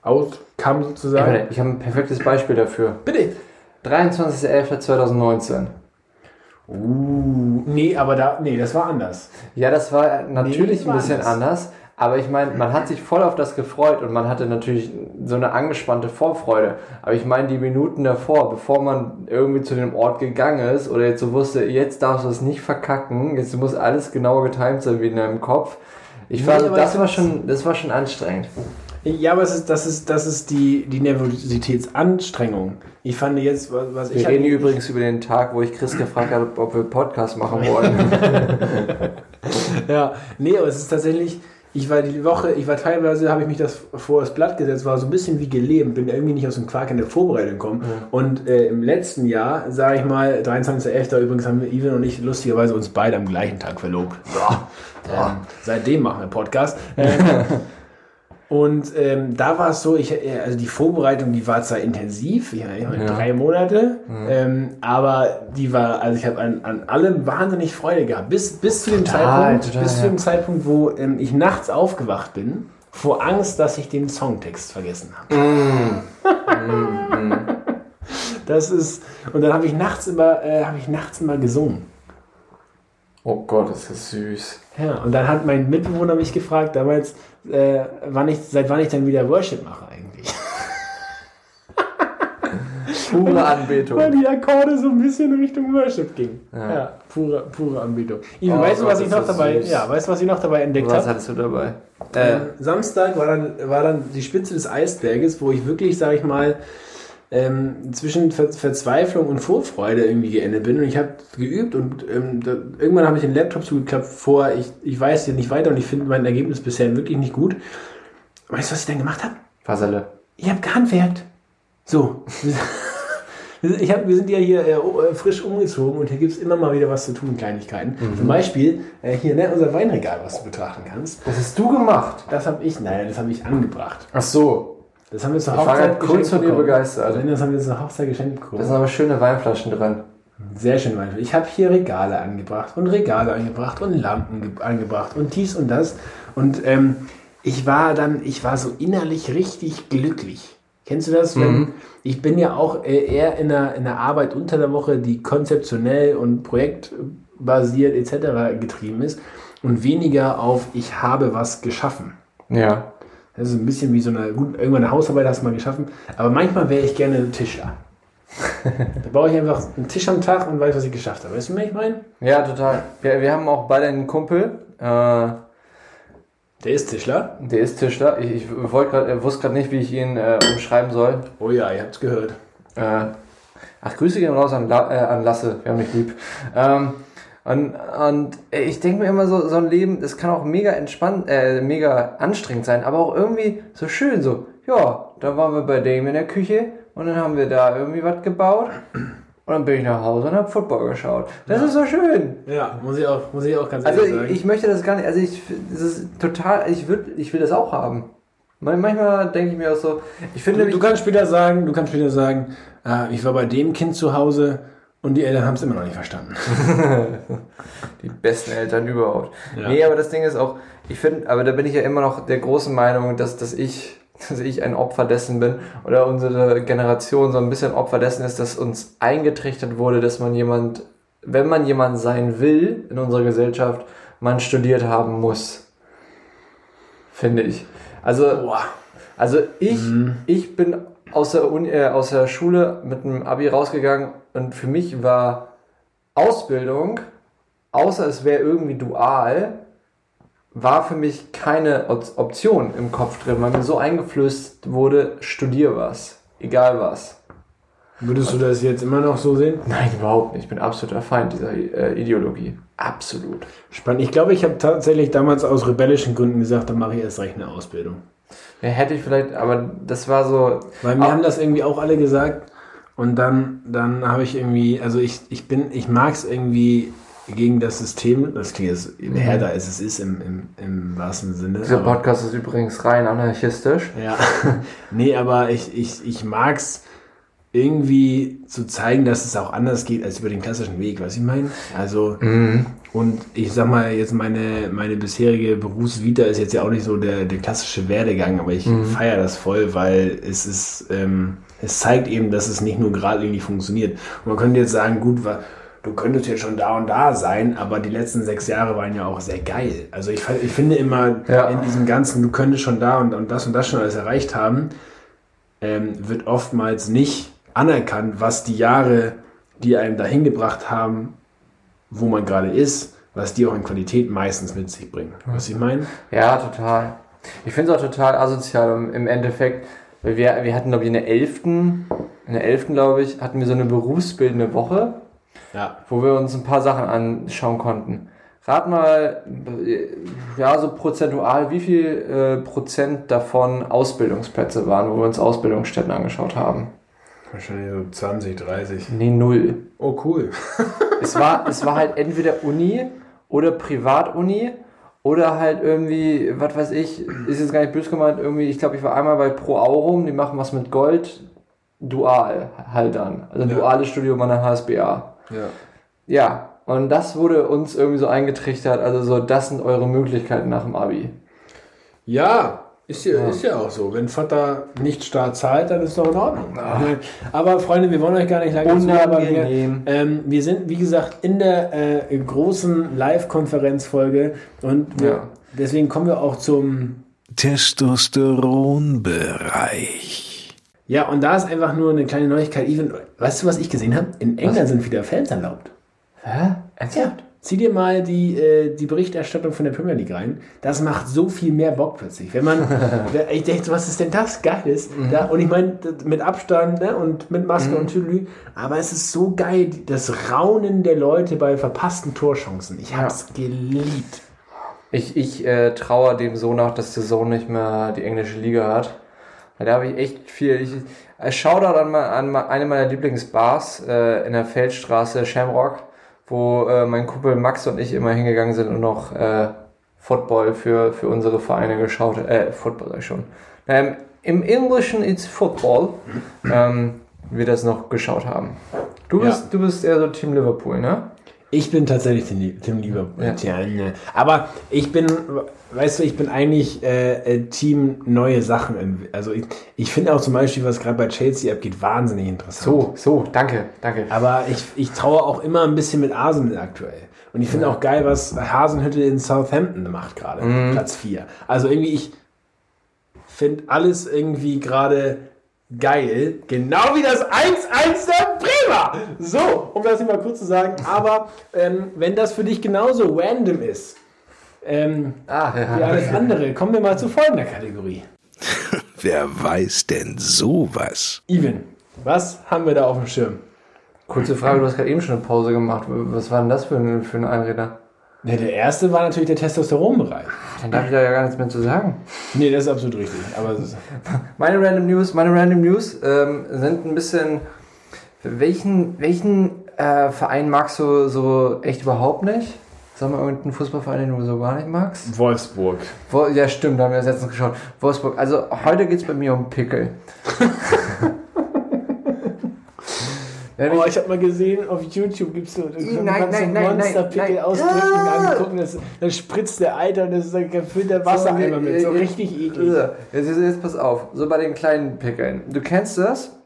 [SPEAKER 2] Outcome sozusagen.
[SPEAKER 3] Ich habe ein perfektes Beispiel dafür.
[SPEAKER 2] Bitte.
[SPEAKER 3] 23.11.2019.
[SPEAKER 2] Uh, nee, aber da, nee, das war anders.
[SPEAKER 3] Ja, das war natürlich
[SPEAKER 2] Nee,
[SPEAKER 3] ein bisschen
[SPEAKER 2] war
[SPEAKER 3] anders, Aber ich meine, man hat sich voll auf das gefreut und man hatte natürlich so eine angespannte Vorfreude. Aber ich meine, die Minuten davor, bevor man irgendwie zu dem Ort gegangen ist oder jetzt so wusste, jetzt darfst du es nicht verkacken, jetzt muss alles genau getimt sein wie in deinem Kopf. Ich fand, das war schon, das war schon anstrengend.
[SPEAKER 2] Ja, aber es ist, das ist, das ist die, die Nervositätsanstrengung. Ich fand jetzt, was, was
[SPEAKER 3] Wir
[SPEAKER 2] ich
[SPEAKER 3] reden
[SPEAKER 2] halt-
[SPEAKER 3] übrigens über den Tag, wo ich Chris gefragt habe, ob wir Podcast machen wollen.
[SPEAKER 2] Ja, nee, aber es ist tatsächlich, ich war die Woche, ich war teilweise, habe ich mich das vor das Blatt gesetzt, war so ein bisschen wie gelebt, bin irgendwie nicht aus dem Quark in der Vorbereitung gekommen. Und äh, im letzten Jahr, sage ich mal, 23.11. übrigens haben wir Ivan und ich lustigerweise uns beide am gleichen Tag verlobt. Ähm, seitdem machen wir Podcast. Und ähm, da war es so, ich, äh, also die Vorbereitung, die war zwar intensiv, ja, ich
[SPEAKER 3] Ja.
[SPEAKER 2] drei Monate, ähm, aber die war, also ich habe an, an allem wahnsinnig Freude gehabt. Bis, bis zu dem
[SPEAKER 3] Total,
[SPEAKER 2] Zeitpunkt,
[SPEAKER 3] total,
[SPEAKER 2] bis zu
[SPEAKER 3] ja.
[SPEAKER 2] dem Zeitpunkt, wo ähm, ich nachts aufgewacht bin, vor Angst, dass ich den Songtext vergessen habe.
[SPEAKER 3] Mm.
[SPEAKER 2] Das ist, und dann habe ich nachts immer, äh, habe ich nachts immer gesungen.
[SPEAKER 3] oh Gott, ist das süß.
[SPEAKER 2] Ja, und dann hat mein Mitbewohner mich gefragt, damals, äh, wann ich, seit wann ich dann wieder Worship mache eigentlich.
[SPEAKER 3] Pure Anbetung.
[SPEAKER 2] Weil die Akkorde so ein bisschen Richtung Worship gingen. Ja,
[SPEAKER 3] Ja.
[SPEAKER 2] pure, pure Anbetung. Ivan,
[SPEAKER 3] Oh
[SPEAKER 2] weißt du, was ich noch dabei,
[SPEAKER 3] süß.
[SPEAKER 2] ja, weißt du, was ich noch dabei entdeckt
[SPEAKER 3] Was
[SPEAKER 2] habe?
[SPEAKER 3] hattest du dabei? Äh,
[SPEAKER 2] Ähm, Samstag war dann, war dann die Spitze des Eisberges, wo ich wirklich, sage ich mal, ähm, zwischen Ver Verzweiflung und Vorfreude irgendwie geendet bin. Und ich habe geübt und ähm, da, irgendwann habe ich den Laptop zugeklappt vor, ich, ich weiß hier nicht weiter und ich finde mein Ergebnis bisher wirklich nicht gut. Weißt du, was ich dann gemacht habe?
[SPEAKER 3] Fasale.
[SPEAKER 2] Ich habe gehandwerkt. So. Ich hab, wir sind ja hier äh, äh, frisch umgezogen und hier gibt es immer mal wieder was zu tun, Kleinigkeiten. Zum Beispiel äh, hier ne, unser Weinregal, was du betrachten kannst.
[SPEAKER 3] Das hast du gemacht.
[SPEAKER 2] Das habe ich, nein, das habe ich angebracht.
[SPEAKER 3] Ach so.
[SPEAKER 2] Das haben wir zur Hochzeit
[SPEAKER 3] grad kurz
[SPEAKER 2] geschenkt
[SPEAKER 3] von dir begeistert.
[SPEAKER 2] Nein, Das haben wir zur Hochzeit geschenkt
[SPEAKER 3] Da
[SPEAKER 2] bekommen.
[SPEAKER 3] sind aber schöne Weinflaschen drin.
[SPEAKER 2] Sehr schön, Wein. Ich habe hier Regale angebracht und Regale angebracht und Lampen ge- angebracht und dies und das. Und ähm, ich war dann, ich war so innerlich richtig glücklich. Kennst du das? Wenn, ich bin ja auch äh, eher in der, in der Arbeit unter der Woche, die konzeptionell und projektbasiert etc. getrieben ist und weniger auf ich habe was geschaffen.
[SPEAKER 3] Ja.
[SPEAKER 2] Das ist ein bisschen wie so eine, gut, irgendwann eine Hausarbeit hast du mal geschaffen, aber manchmal wäre ich gerne Tischler. da baue ich einfach einen Tisch am Tag und weiß, was ich geschafft habe. Weißt du, was ich meine?
[SPEAKER 3] Ja, total. Wir, wir haben auch beide einen Kumpel, äh,
[SPEAKER 2] Der ist Tischler.
[SPEAKER 3] der ist Tischler. Ich, ich grad, wusste gerade nicht, wie ich ihn äh, umschreiben soll.
[SPEAKER 2] Oh ja, ihr habt es gehört.
[SPEAKER 3] Äh, ach, Grüße gehen raus an, La, äh, an Lasse, wir haben mich lieb. Ähm, und, und ich denke mir immer so, so ein Leben, das kann auch mega entspannt, äh, mega anstrengend sein, aber auch irgendwie so schön, so, ja, da waren wir bei dem in der Küche und dann haben wir da irgendwie was gebaut und dann bin ich nach Hause und habe Football geschaut. Das ist so schön.
[SPEAKER 2] Ja, muss ich auch, muss ich auch ganz
[SPEAKER 3] Also
[SPEAKER 2] ehrlich
[SPEAKER 3] ich,
[SPEAKER 2] sagen.
[SPEAKER 3] ich möchte das gar nicht, also ich, das ist total, ich will, ich will das auch haben. Man- Manchmal denke ich mir auch so, ich finde,
[SPEAKER 2] du, du kannst später sagen, du kannst später sagen, äh, ich war bei dem Kind zu Hause und die Eltern haben es immer noch nicht verstanden.
[SPEAKER 3] die besten Eltern überhaupt.
[SPEAKER 2] Ja.
[SPEAKER 3] Nee, aber das Ding ist auch, ich finde, aber da bin ich ja immer noch der großen Meinung, dass, dass ich dass ich ein Opfer dessen bin oder unsere Generation so ein bisschen Opfer dessen ist, dass uns eingetrichtert wurde, dass man jemand, wenn man jemand sein will in unserer Gesellschaft, man studiert haben muss. Finde ich. Also, also ich, ich bin aus der, Uni, äh, aus der Schule mit einem Abi rausgegangen und für mich war Ausbildung, außer es wäre irgendwie dual, war für mich keine Op- Option im Kopf drin, weil mir so eingeflößt wurde, studier was, egal was.
[SPEAKER 2] Würdest du das jetzt immer noch so sehen?
[SPEAKER 3] Nein, überhaupt nicht. Ich bin absoluter Feind dieser äh, Ideologie. Absolut.
[SPEAKER 2] Spannend. Ich glaube, ich habe tatsächlich damals aus rebellischen Gründen gesagt, dann mache ich erst recht eine Ausbildung.
[SPEAKER 3] Ja, hätte ich vielleicht, aber das war so.
[SPEAKER 2] Weil mir haben das irgendwie auch alle gesagt. Und dann, dann habe ich irgendwie, also ich, ich bin, ich mag es irgendwie gegen das System, das klingt jetzt härter als es ist im, im, im wahrsten Sinne.
[SPEAKER 3] Dieser
[SPEAKER 2] aber-
[SPEAKER 3] Podcast ist übrigens rein anarchistisch.
[SPEAKER 2] Ja, nee, aber ich, ich, ich mag es irgendwie zu zeigen, dass es auch anders geht als über den klassischen Weg, was ich meine. Also, und ich sag mal, jetzt meine, meine bisherige Berufsvita ist jetzt ja auch nicht so der, der klassische Werdegang, aber ich feiere das voll, weil es ist, ähm, es zeigt eben, dass es nicht nur geradlinig funktioniert. Und man könnte jetzt sagen, gut, du könntest jetzt schon da und da sein, aber die letzten sechs Jahre waren ja auch sehr geil. Also ich, ich finde immer
[SPEAKER 3] Ja.
[SPEAKER 2] in diesem ganzen, du könntest schon da und, und das und das schon alles erreicht haben, ähm, wird oftmals nicht anerkannt, was die Jahre, die einem dahin gebracht haben, wo man gerade ist, was die auch in Qualität meistens mit sich bringen. Was ich meine?
[SPEAKER 3] Ja, total. Ich finde es auch total asozial im Endeffekt. Weil wir, wir hatten, glaube ich, in der 11., in der 11., glaube ich, hatten wir so eine berufsbildende Woche,
[SPEAKER 2] Ja.
[SPEAKER 3] wo wir uns ein paar Sachen anschauen konnten. Rat mal, ja, so prozentual, wie viel äh, Prozent davon Ausbildungsplätze waren, wo wir uns Ausbildungsstätten angeschaut haben?
[SPEAKER 2] Wahrscheinlich so 20, 30.
[SPEAKER 3] Nee, null.
[SPEAKER 2] Oh, cool.
[SPEAKER 3] Es war, es war halt entweder Uni oder Privatuni oder halt irgendwie, was weiß ich, ist jetzt gar nicht böse gemeint, irgendwie, ich glaube, ich war einmal bei Pro Aurum, die machen was mit Gold, dual halt dann. Also
[SPEAKER 2] Ja.
[SPEAKER 3] duales Studium an der HSBA.
[SPEAKER 2] Ja.
[SPEAKER 3] Ja, und das wurde uns irgendwie so eingetrichtert, also so, das sind eure Möglichkeiten nach dem Abi.
[SPEAKER 2] Ja, ist ja, ist ja auch so. Wenn Vater nicht Staat zahlt, dann ist doch in Ordnung. Aber Freunde, wir wollen euch gar nicht lange zuhören. Wir, ähm, wir sind, wie gesagt, in der äh, großen Live-Konferenzfolge und wir,
[SPEAKER 3] Ja.
[SPEAKER 2] deswegen kommen wir auch zum.
[SPEAKER 1] Testosteronbereich.
[SPEAKER 2] Ja, und da ist einfach nur eine kleine Neuigkeit. Even, weißt du, was ich gesehen habe? In England sind wieder Fans erlaubt.
[SPEAKER 3] Hä? Ernsthaft?
[SPEAKER 2] Zieh dir mal die, äh, die Berichterstattung von der Premier League rein. Das macht so viel mehr Bock plötzlich. Wenn man, ich denke, was ist denn das Geiles? Ja, und ich meine, mit Abstand ne, und mit Maske und Tüdelü. Aber es ist so geil, das Raunen der Leute bei verpassten Torchancen. Ich hab's geliebt.
[SPEAKER 3] Ich, ich äh, trauere dem so nach, dass der Sohn nicht mehr die englische Liga hat. Da habe ich echt viel. Ich, äh, Shoutout an, an ma- eine meiner Lieblingsbars äh, in der Feldstraße, Shamrock, wo äh, mein Kumpel Max und ich immer hingegangen sind und noch äh, Football für, für unsere Vereine geschaut Äh, Football schon. Ähm, Im Englischen ist Football. Ähm, wir das noch geschaut haben. Du
[SPEAKER 2] Ja.
[SPEAKER 3] bist, du bist eher so Team Liverpool, ne?
[SPEAKER 2] Ich bin tatsächlich Tim, Tim Lieber.
[SPEAKER 3] Ja.
[SPEAKER 2] Ne. Aber ich bin, weißt du, ich bin eigentlich äh, äh, Team neue Sachen. Also ich, ich finde auch zum Beispiel, was gerade bei Chelsea abgeht, wahnsinnig interessant.
[SPEAKER 3] So, so, danke, danke.
[SPEAKER 2] Aber ich, ich traue auch immer ein bisschen mit Arsenal aktuell. Und ich finde auch geil, was Hasenhütte in Southampton macht gerade. Platz 4. Also irgendwie, ich finde alles irgendwie gerade geil. Genau wie das 1-1 der Bremer. So, um das hier mal kurz zu sagen. Aber ähm, wenn das für dich genauso random ist, ähm,
[SPEAKER 3] Ah,
[SPEAKER 2] wie alles andere, kommen wir mal zu folgender Kategorie.
[SPEAKER 1] Wer weiß denn sowas?
[SPEAKER 2] Even, was haben wir da auf dem Schirm?
[SPEAKER 3] Kurze Frage, du hast gerade eben schon eine Pause gemacht. Was war denn das für ein, für ein Einräder?
[SPEAKER 2] Ja, der erste war natürlich der Testosteronbereich.
[SPEAKER 3] Dann darf ich da ja gar nichts mehr zu sagen.
[SPEAKER 2] Nee, das ist absolut richtig. Aber
[SPEAKER 3] Meine Random News, meine Random News ähm, sind ein bisschen. Welchen, welchen äh, Verein magst du so echt überhaupt nicht? Sag mal irgendeinen Fußballverein, den du so gar nicht magst.
[SPEAKER 2] Wolfsburg.
[SPEAKER 3] Wo, ja, stimmt, da haben wir das letztens geschaut. Wolfsburg. Also heute geht es bei mir um Pickel. Wenn
[SPEAKER 2] Oh,
[SPEAKER 3] ich-
[SPEAKER 2] habe mal gesehen, auf YouTube gibt es so, so
[SPEAKER 3] nein,
[SPEAKER 2] Monsterpickel ausdrücken,
[SPEAKER 3] Ah!
[SPEAKER 2] angucken, das, dann spritzt der Alter und das ist dann gefüllt der Wassereimer mit, so
[SPEAKER 3] äh,
[SPEAKER 2] richtig eklig.
[SPEAKER 3] Jetzt, jetzt pass auf, so bei den kleinen Pickeln. Du kennst das,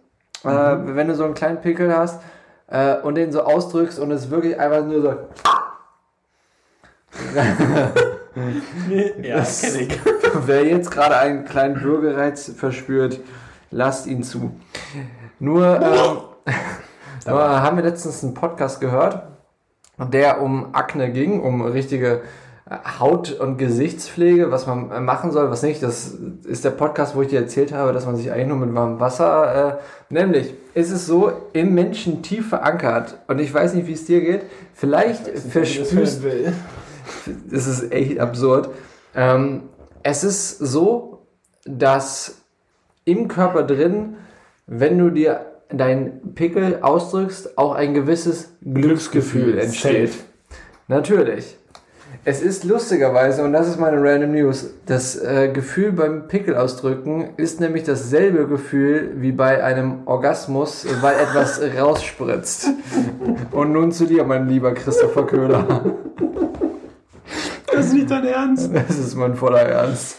[SPEAKER 3] äh,
[SPEAKER 2] Mhm.
[SPEAKER 3] wenn du so einen kleinen Pickel hast äh, und den so ausdrückst und es wirklich einfach nur so.
[SPEAKER 2] Ja, das kenne ich.
[SPEAKER 3] Wer jetzt gerade einen kleinen Bürgerreiz verspürt, lasst ihn zu. Nur, ähm, nur haben wir letztens einen Podcast gehört, der um Akne ging, um richtige äh, Haut- und Gesichtspflege, was man äh, machen soll, was nicht. Das ist der Podcast, wo ich dir erzählt habe, dass man sich eigentlich nur mit warmem Wasser, äh, nämlich ist es so im Menschen tief verankert und ich weiß nicht, wie es dir geht. Vielleicht verspürst
[SPEAKER 2] will.
[SPEAKER 3] das ist echt absurd. Ähm, es ist so, dass im Körper drin, wenn du dir deinen Pickel ausdrückst, auch ein gewisses Glücksgefühl
[SPEAKER 2] Glücksgefühl,
[SPEAKER 3] entsteht.
[SPEAKER 2] safe.
[SPEAKER 3] Natürlich. Es ist lustigerweise, und das ist meine Random News, das äh, Gefühl beim Pickel ausdrücken ist nämlich dasselbe Gefühl wie bei einem Orgasmus, weil etwas rausspritzt. Und nun zu dir, mein lieber Christopher Köhler.
[SPEAKER 2] Das ist nicht dein Ernst.
[SPEAKER 3] Das ist mein voller Ernst.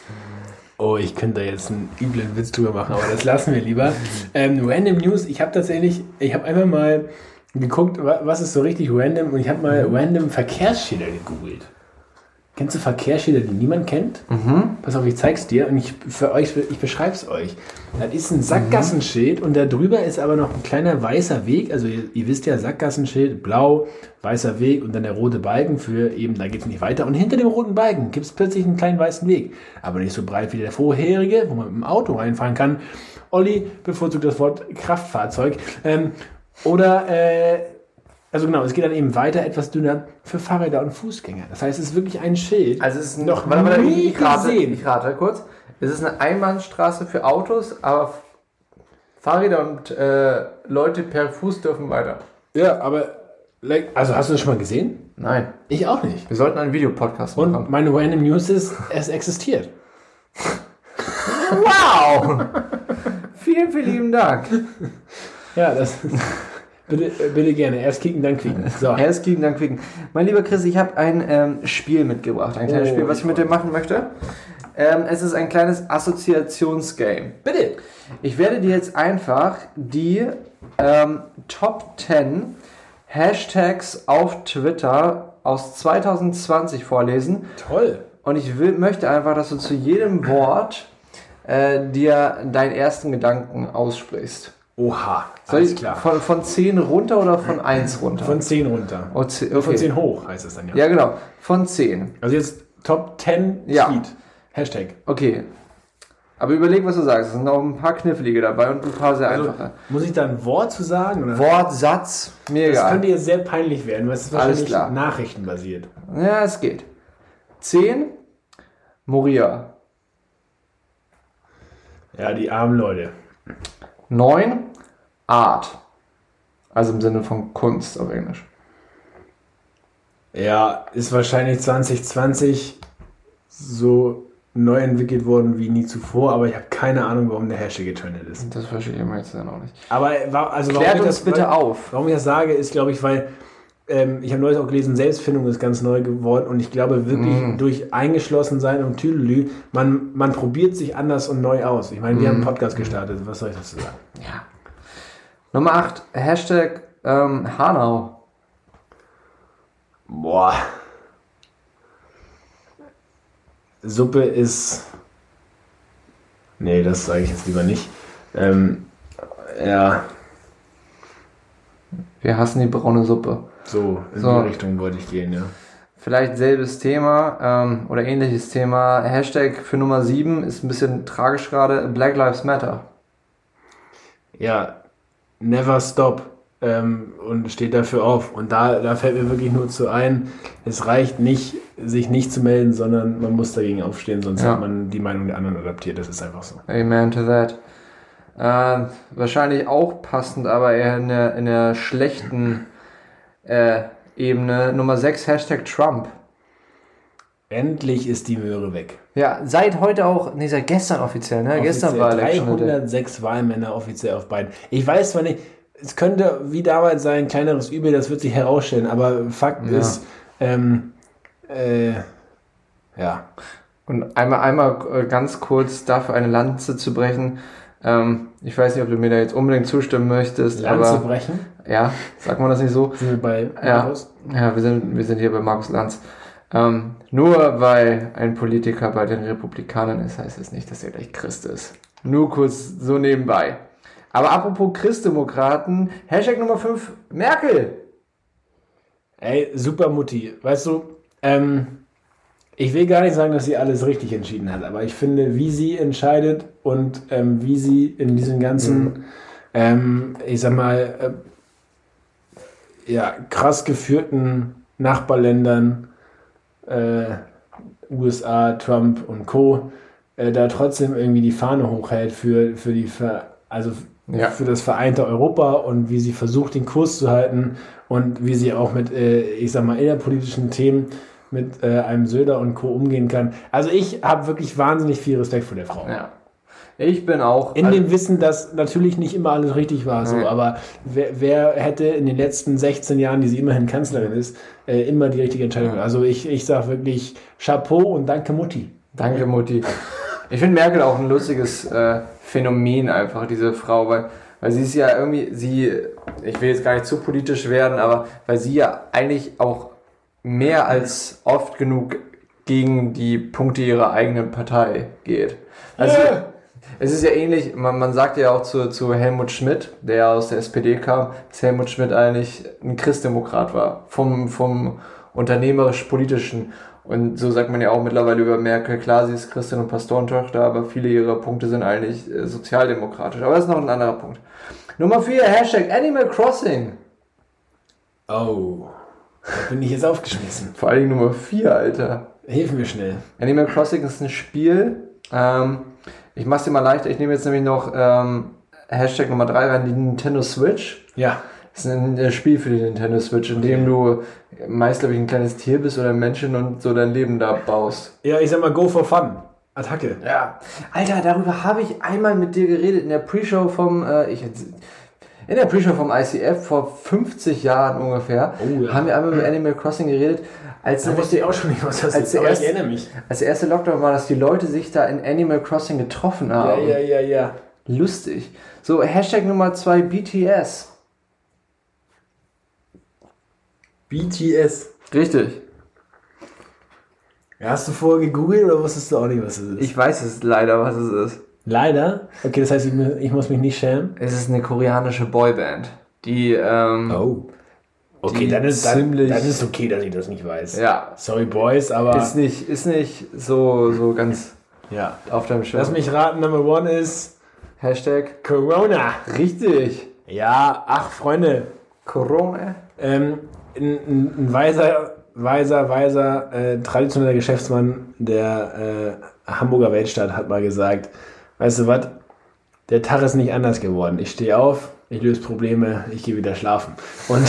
[SPEAKER 2] Oh, ich könnte da jetzt einen üblen Witz drüber machen, aber das lassen wir lieber. Ähm, Random News, ich habe tatsächlich, ich habe einfach mal geguckt, wa- was ist so richtig random und ich habe mal random Verkehrsschilder gegoogelt. Kennst du Verkehrsschilder, die niemand kennt? Pass auf, ich zeig's dir und ich für euch, ich beschreib's euch. Das ist ein Sackgassenschild und da drüber ist aber noch ein kleiner weißer Weg. Also ihr, ihr wisst ja, Sackgassenschild, blau, weißer Weg und dann der rote Balken für eben, da geht's nicht weiter. Und hinter dem roten Balken gibt's plötzlich einen kleinen weißen Weg. Aber nicht so breit wie der vorherige, wo man mit dem Auto reinfahren kann. Olli bevorzugt das Wort Kraftfahrzeug. Ähm, oder äh, also genau, es geht dann eben weiter, etwas dünner für Fahrräder und Fußgänger. Das heißt, es ist wirklich ein Schild.
[SPEAKER 3] Also es ist ein,
[SPEAKER 2] noch
[SPEAKER 3] warte, warte,
[SPEAKER 2] nie
[SPEAKER 3] ich, rate,
[SPEAKER 2] gesehen.
[SPEAKER 3] ich rate kurz. Es ist eine Einbahnstraße für Autos, aber Fahrräder und äh, Leute per Fuß dürfen weiter.
[SPEAKER 2] Ja, aber also hast du das schon mal gesehen?
[SPEAKER 3] Nein.
[SPEAKER 2] Ich auch nicht.
[SPEAKER 3] Wir sollten einen Videopodcast
[SPEAKER 2] Und
[SPEAKER 3] machen.
[SPEAKER 2] meine random News ist, es existiert.
[SPEAKER 3] Wow! vielen, vielen lieben Dank.
[SPEAKER 2] Ja, das bitte, äh, bitte gerne. Erst kicken, dann quieken. So.
[SPEAKER 3] Erst kriegen, dann kriegen. Mein lieber Chris, ich habe ein ähm, Spiel mitgebracht. Ein kleines
[SPEAKER 2] Oh,
[SPEAKER 3] Spiel, was
[SPEAKER 2] ich
[SPEAKER 3] ich mit dir machen möchte. Ähm, es ist ein kleines Assoziationsgame.
[SPEAKER 2] Bitte.
[SPEAKER 3] Ich werde dir jetzt einfach die ähm, Top 10 Hashtags auf Twitter aus 2020 vorlesen.
[SPEAKER 2] Toll.
[SPEAKER 3] Und ich will, möchte einfach, dass du zu jedem Wort äh, dir deinen ersten Gedanken aussprichst.
[SPEAKER 2] Oha.
[SPEAKER 3] Soll
[SPEAKER 2] Alles klar.
[SPEAKER 3] Von, von 10 runter oder von 1 runter?
[SPEAKER 2] Von 10 runter.
[SPEAKER 3] oh, 10,
[SPEAKER 2] Von
[SPEAKER 3] okay.
[SPEAKER 2] 10 hoch heißt es dann ja.
[SPEAKER 3] Ja, genau. Von 10.
[SPEAKER 2] Also jetzt Top 10
[SPEAKER 3] Ja.
[SPEAKER 2] Tweet. Hashtag.
[SPEAKER 3] Okay. Aber überleg, was du sagst. Es sind noch ein paar knifflige dabei und ein paar sehr
[SPEAKER 2] Also,
[SPEAKER 3] einfache.
[SPEAKER 2] muss ich da ein Wort zu sagen? Oder?
[SPEAKER 3] Wort, Satz, mir
[SPEAKER 2] Das
[SPEAKER 3] egal.
[SPEAKER 2] könnte jetzt sehr peinlich werden, weil es ist
[SPEAKER 3] Alles
[SPEAKER 2] wahrscheinlich
[SPEAKER 3] klar.
[SPEAKER 2] nachrichtenbasiert.
[SPEAKER 3] Ja, es geht. 10. Moria.
[SPEAKER 2] Ja, die armen Leute.
[SPEAKER 3] 9. Art. Also im Sinne von Kunst auf Englisch.
[SPEAKER 2] Ja, ist wahrscheinlich 2020 so neu entwickelt worden wie nie zuvor, aber ich habe keine Ahnung, warum der Hashtag getrennt ist.
[SPEAKER 3] Das verstehe ich mir jetzt dann auch nicht.
[SPEAKER 2] Aber also
[SPEAKER 3] Klärt uns
[SPEAKER 2] das,
[SPEAKER 3] bitte
[SPEAKER 2] weil,
[SPEAKER 3] auf.
[SPEAKER 2] Warum ich das sage, ist, glaube ich, weil ähm, ich habe neulich auch gelesen, Selbstfindung ist ganz neu geworden und ich glaube wirklich
[SPEAKER 3] Mm.
[SPEAKER 2] durch eingeschlossen sein und Tüdelü, man, man probiert sich anders und neu aus. Ich meine, wir
[SPEAKER 3] Mm.
[SPEAKER 2] haben einen Podcast gestartet, was soll ich dazu sagen?
[SPEAKER 3] Ja. Nummer 8. Hashtag ähm, Hanau.
[SPEAKER 2] Boah. Suppe ist. Nee, das sage ich jetzt lieber nicht. Ähm, ja,
[SPEAKER 3] Wir hassen die braune Suppe.
[SPEAKER 2] so in
[SPEAKER 3] So.
[SPEAKER 2] die Richtung wollte ich gehen, ja.
[SPEAKER 3] Vielleicht selbes Thema ähm, oder ähnliches Thema. Hashtag für Nummer 7 ist ein bisschen tragisch gerade. Black Lives Matter.
[SPEAKER 2] Ja, never stop. Ähm, und steht dafür auf. Und da, da fällt mir wirklich nur zu ein, es reicht nicht, sich nicht zu melden, sondern man muss dagegen aufstehen, sonst
[SPEAKER 3] Ja.
[SPEAKER 2] hat man die Meinung der anderen adaptiert. Das ist einfach so.
[SPEAKER 3] Amen to that. Äh, wahrscheinlich auch passend, aber eher in der, in der schlechten äh, Ebene. Nummer 6, Hashtag Trump.
[SPEAKER 2] Endlich ist die Möhre weg.
[SPEAKER 3] Ja, seit heute auch, nee, seit gestern offiziell, ne? gestern
[SPEAKER 2] Offiziell
[SPEAKER 3] war Election Day.
[SPEAKER 2] 306 Wahlmänner offiziell auf beiden. Ich weiß zwar nicht, es könnte wie damals sein, kleineres Übel, das wird sich herausstellen, aber Fakt
[SPEAKER 3] Ja.
[SPEAKER 2] ist, ähm, äh, ja,
[SPEAKER 3] Und einmal, einmal äh, ganz kurz dafür eine Lanze zu brechen. Ähm, ich weiß nicht, ob du mir da jetzt unbedingt zustimmen möchtest,
[SPEAKER 2] Lanze
[SPEAKER 3] aber
[SPEAKER 2] brechen.
[SPEAKER 3] ja, sagt man das nicht so?
[SPEAKER 2] Sind wir bei
[SPEAKER 3] Ja,
[SPEAKER 2] Markus?
[SPEAKER 3] ja wir, sind, wir sind hier bei Markus Lanz. Ähm, nur weil ein Politiker bei den Republikanern ist, heißt es nicht, dass er gleich Christ ist. Nur kurz so nebenbei. Aber apropos Christdemokraten, Hashtag Nummer 5, Merkel.
[SPEAKER 2] Ey, super Mutti. Weißt du, ähm, ich will gar nicht sagen, dass sie alles richtig entschieden hat, aber ich finde, wie sie entscheidet und ähm, wie sie in diesen ganzen, ähm, ich sag mal, äh, ja, krass geführten Nachbarländern, äh, USA, Trump und Co., äh, da trotzdem irgendwie die Fahne hochhält für, für die, Ver also
[SPEAKER 3] Ja.
[SPEAKER 2] für das vereinte Europa und wie sie versucht, den Kurs zu halten und wie sie auch mit, äh, ich sag mal, innerpolitischen Themen mit äh, einem Söder und Co. umgehen kann. Also ich habe wirklich wahnsinnig viel Respekt vor der Frau.
[SPEAKER 3] Ja. Ich bin auch.
[SPEAKER 2] In
[SPEAKER 3] also-
[SPEAKER 2] dem Wissen, dass natürlich nicht immer alles richtig war, so, aber wer, wer hätte in den letzten 16 Jahren, die sie immerhin Kanzlerin ist, äh, immer die richtige Entscheidung? Also ich, ich sage wirklich Chapeau und danke Mutti.
[SPEAKER 3] Danke, Mutti. Ich finde Merkel auch ein lustiges äh, Phänomen einfach, diese Frau, weil, Weil sie ist ja irgendwie, sie, ich will jetzt gar nicht zu politisch werden, aber weil sie ja eigentlich auch mehr als oft genug gegen die Punkte ihrer eigenen Partei geht. Also,
[SPEAKER 2] Ja.
[SPEAKER 3] Es ist ja ähnlich, man, man sagt ja auch zu, zu Helmut Schmidt, der aus der SPD kam, dass Helmut Schmidt eigentlich ein Christdemokrat war. Vom, vom unternehmerisch-politischen. Und so sagt man ja auch mittlerweile über Merkel, klar, sie ist Christin und Pastorentochter, aber viele ihrer Punkte sind eigentlich äh, sozialdemokratisch. Aber das ist noch ein anderer Punkt. Nummer 4, Hashtag Animal Crossing.
[SPEAKER 2] Oh, da bin ich jetzt aufgeschmissen.
[SPEAKER 3] Vor allen Dingen Nummer 4, Alter.
[SPEAKER 2] Hilf mir schnell.
[SPEAKER 3] Animal Crossing ist ein Spiel. Ähm, ich mach's dir mal leichter. Ich nehme jetzt nämlich noch ähm, Hashtag Nummer 3 rein, die Nintendo Switch.
[SPEAKER 2] Ja.
[SPEAKER 3] Das ist ein Spiel für die Nintendo Switch, in dem du meist, glaube ich, ein kleines Tier bist oder ein Menschen und so dein Leben da baust.
[SPEAKER 2] Ja, ich sag mal, go for fun. Attacke.
[SPEAKER 3] Ja. Alter, darüber habe ich einmal mit dir geredet in der Pre-Show vom, äh, ich, in der Pre-Show vom ICF vor 50 Jahren ungefähr,
[SPEAKER 2] Oh, ja.
[SPEAKER 3] haben wir einmal über Animal Crossing geredet, als
[SPEAKER 2] Da wusste ich auch schon nicht, was das
[SPEAKER 3] Als
[SPEAKER 2] ist, aber ich erinnere mich.
[SPEAKER 3] als der erste Lockdown war, dass die Leute sich da in Animal Crossing getroffen
[SPEAKER 2] Ja,
[SPEAKER 3] haben.
[SPEAKER 2] ja, ja, ja.
[SPEAKER 3] Lustig. So, Hashtag Nummer 2 BTS.
[SPEAKER 2] BTS.
[SPEAKER 3] Richtig.
[SPEAKER 2] Ja, hast du vorher gegoogelt oder wusstest du auch nicht, was es ist?
[SPEAKER 3] Ich weiß es leider, was es ist.
[SPEAKER 2] Leider. Okay, das heißt, ich, ich muss mich nicht schämen.
[SPEAKER 3] Es ist eine koreanische Boyband, die, ähm,
[SPEAKER 2] Oh. Okay, dann ist, dann,
[SPEAKER 3] ziemlich-
[SPEAKER 2] dann ist okay, dass ich das nicht weiß.
[SPEAKER 3] ja,
[SPEAKER 2] Sorry, Boys, aber
[SPEAKER 3] ist nicht, ist nicht so, so ganz
[SPEAKER 2] ja.
[SPEAKER 3] auf deinem Schirm.
[SPEAKER 2] Lass mich raten, Number One ist
[SPEAKER 3] Hashtag
[SPEAKER 2] Corona.
[SPEAKER 3] richtig.
[SPEAKER 2] Ja, ach, Freunde.
[SPEAKER 3] Corona.
[SPEAKER 2] Ähm, ein, ein, ein weiser, weiser, weiser, äh, traditioneller Geschäftsmann der äh, Hamburger Weltstadt hat mal gesagt, weißt du was, der Tag ist nicht anders geworden. Ich stehe auf, ich löse Probleme, ich gehe wieder schlafen. Und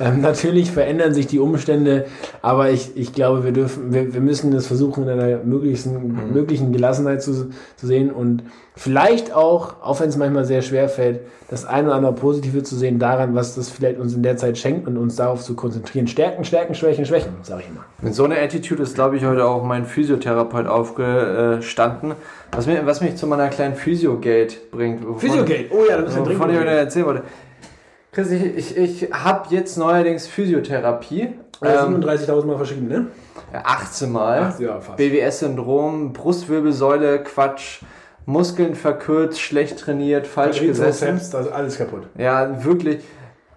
[SPEAKER 2] ähm, natürlich verändern sich die Umstände, aber ich, ich glaube, wir dürfen, wir, wir müssen das versuchen, in einer möglichen, möglichen Gelassenheit zu, zu sehen und vielleicht auch, auch wenn es manchmal sehr schwer fällt, das eine oder andere Positive zu sehen daran, was das vielleicht uns in der Zeit schenkt und uns darauf zu konzentrieren. Stärken, Stärken, Schwächen, Schwächen, sage ich immer.
[SPEAKER 3] Mit so einer Attitude ist, glaube ich, heute auch mein Physiotherapeut aufgestanden, was, mir, was mich zu meiner kleinen Physio-Gate bringt.
[SPEAKER 2] Physiogate, oh ja, da wir
[SPEAKER 3] Wovon ich
[SPEAKER 2] dringend
[SPEAKER 3] heute erzählen wollte. Chris, ich, ich, ich habe jetzt neuerdings Physiotherapie.
[SPEAKER 2] Äh,
[SPEAKER 3] Ähm,
[SPEAKER 2] 37.000 Mal verschrieben, ne?
[SPEAKER 3] 18 Mal.
[SPEAKER 2] Ach, ja.
[SPEAKER 3] BWS-Syndrom, Brustwirbelsäule, Quatsch, Muskeln verkürzt, schlecht trainiert, falsch gesessen.
[SPEAKER 2] Da ist alles kaputt.
[SPEAKER 3] Ja, wirklich.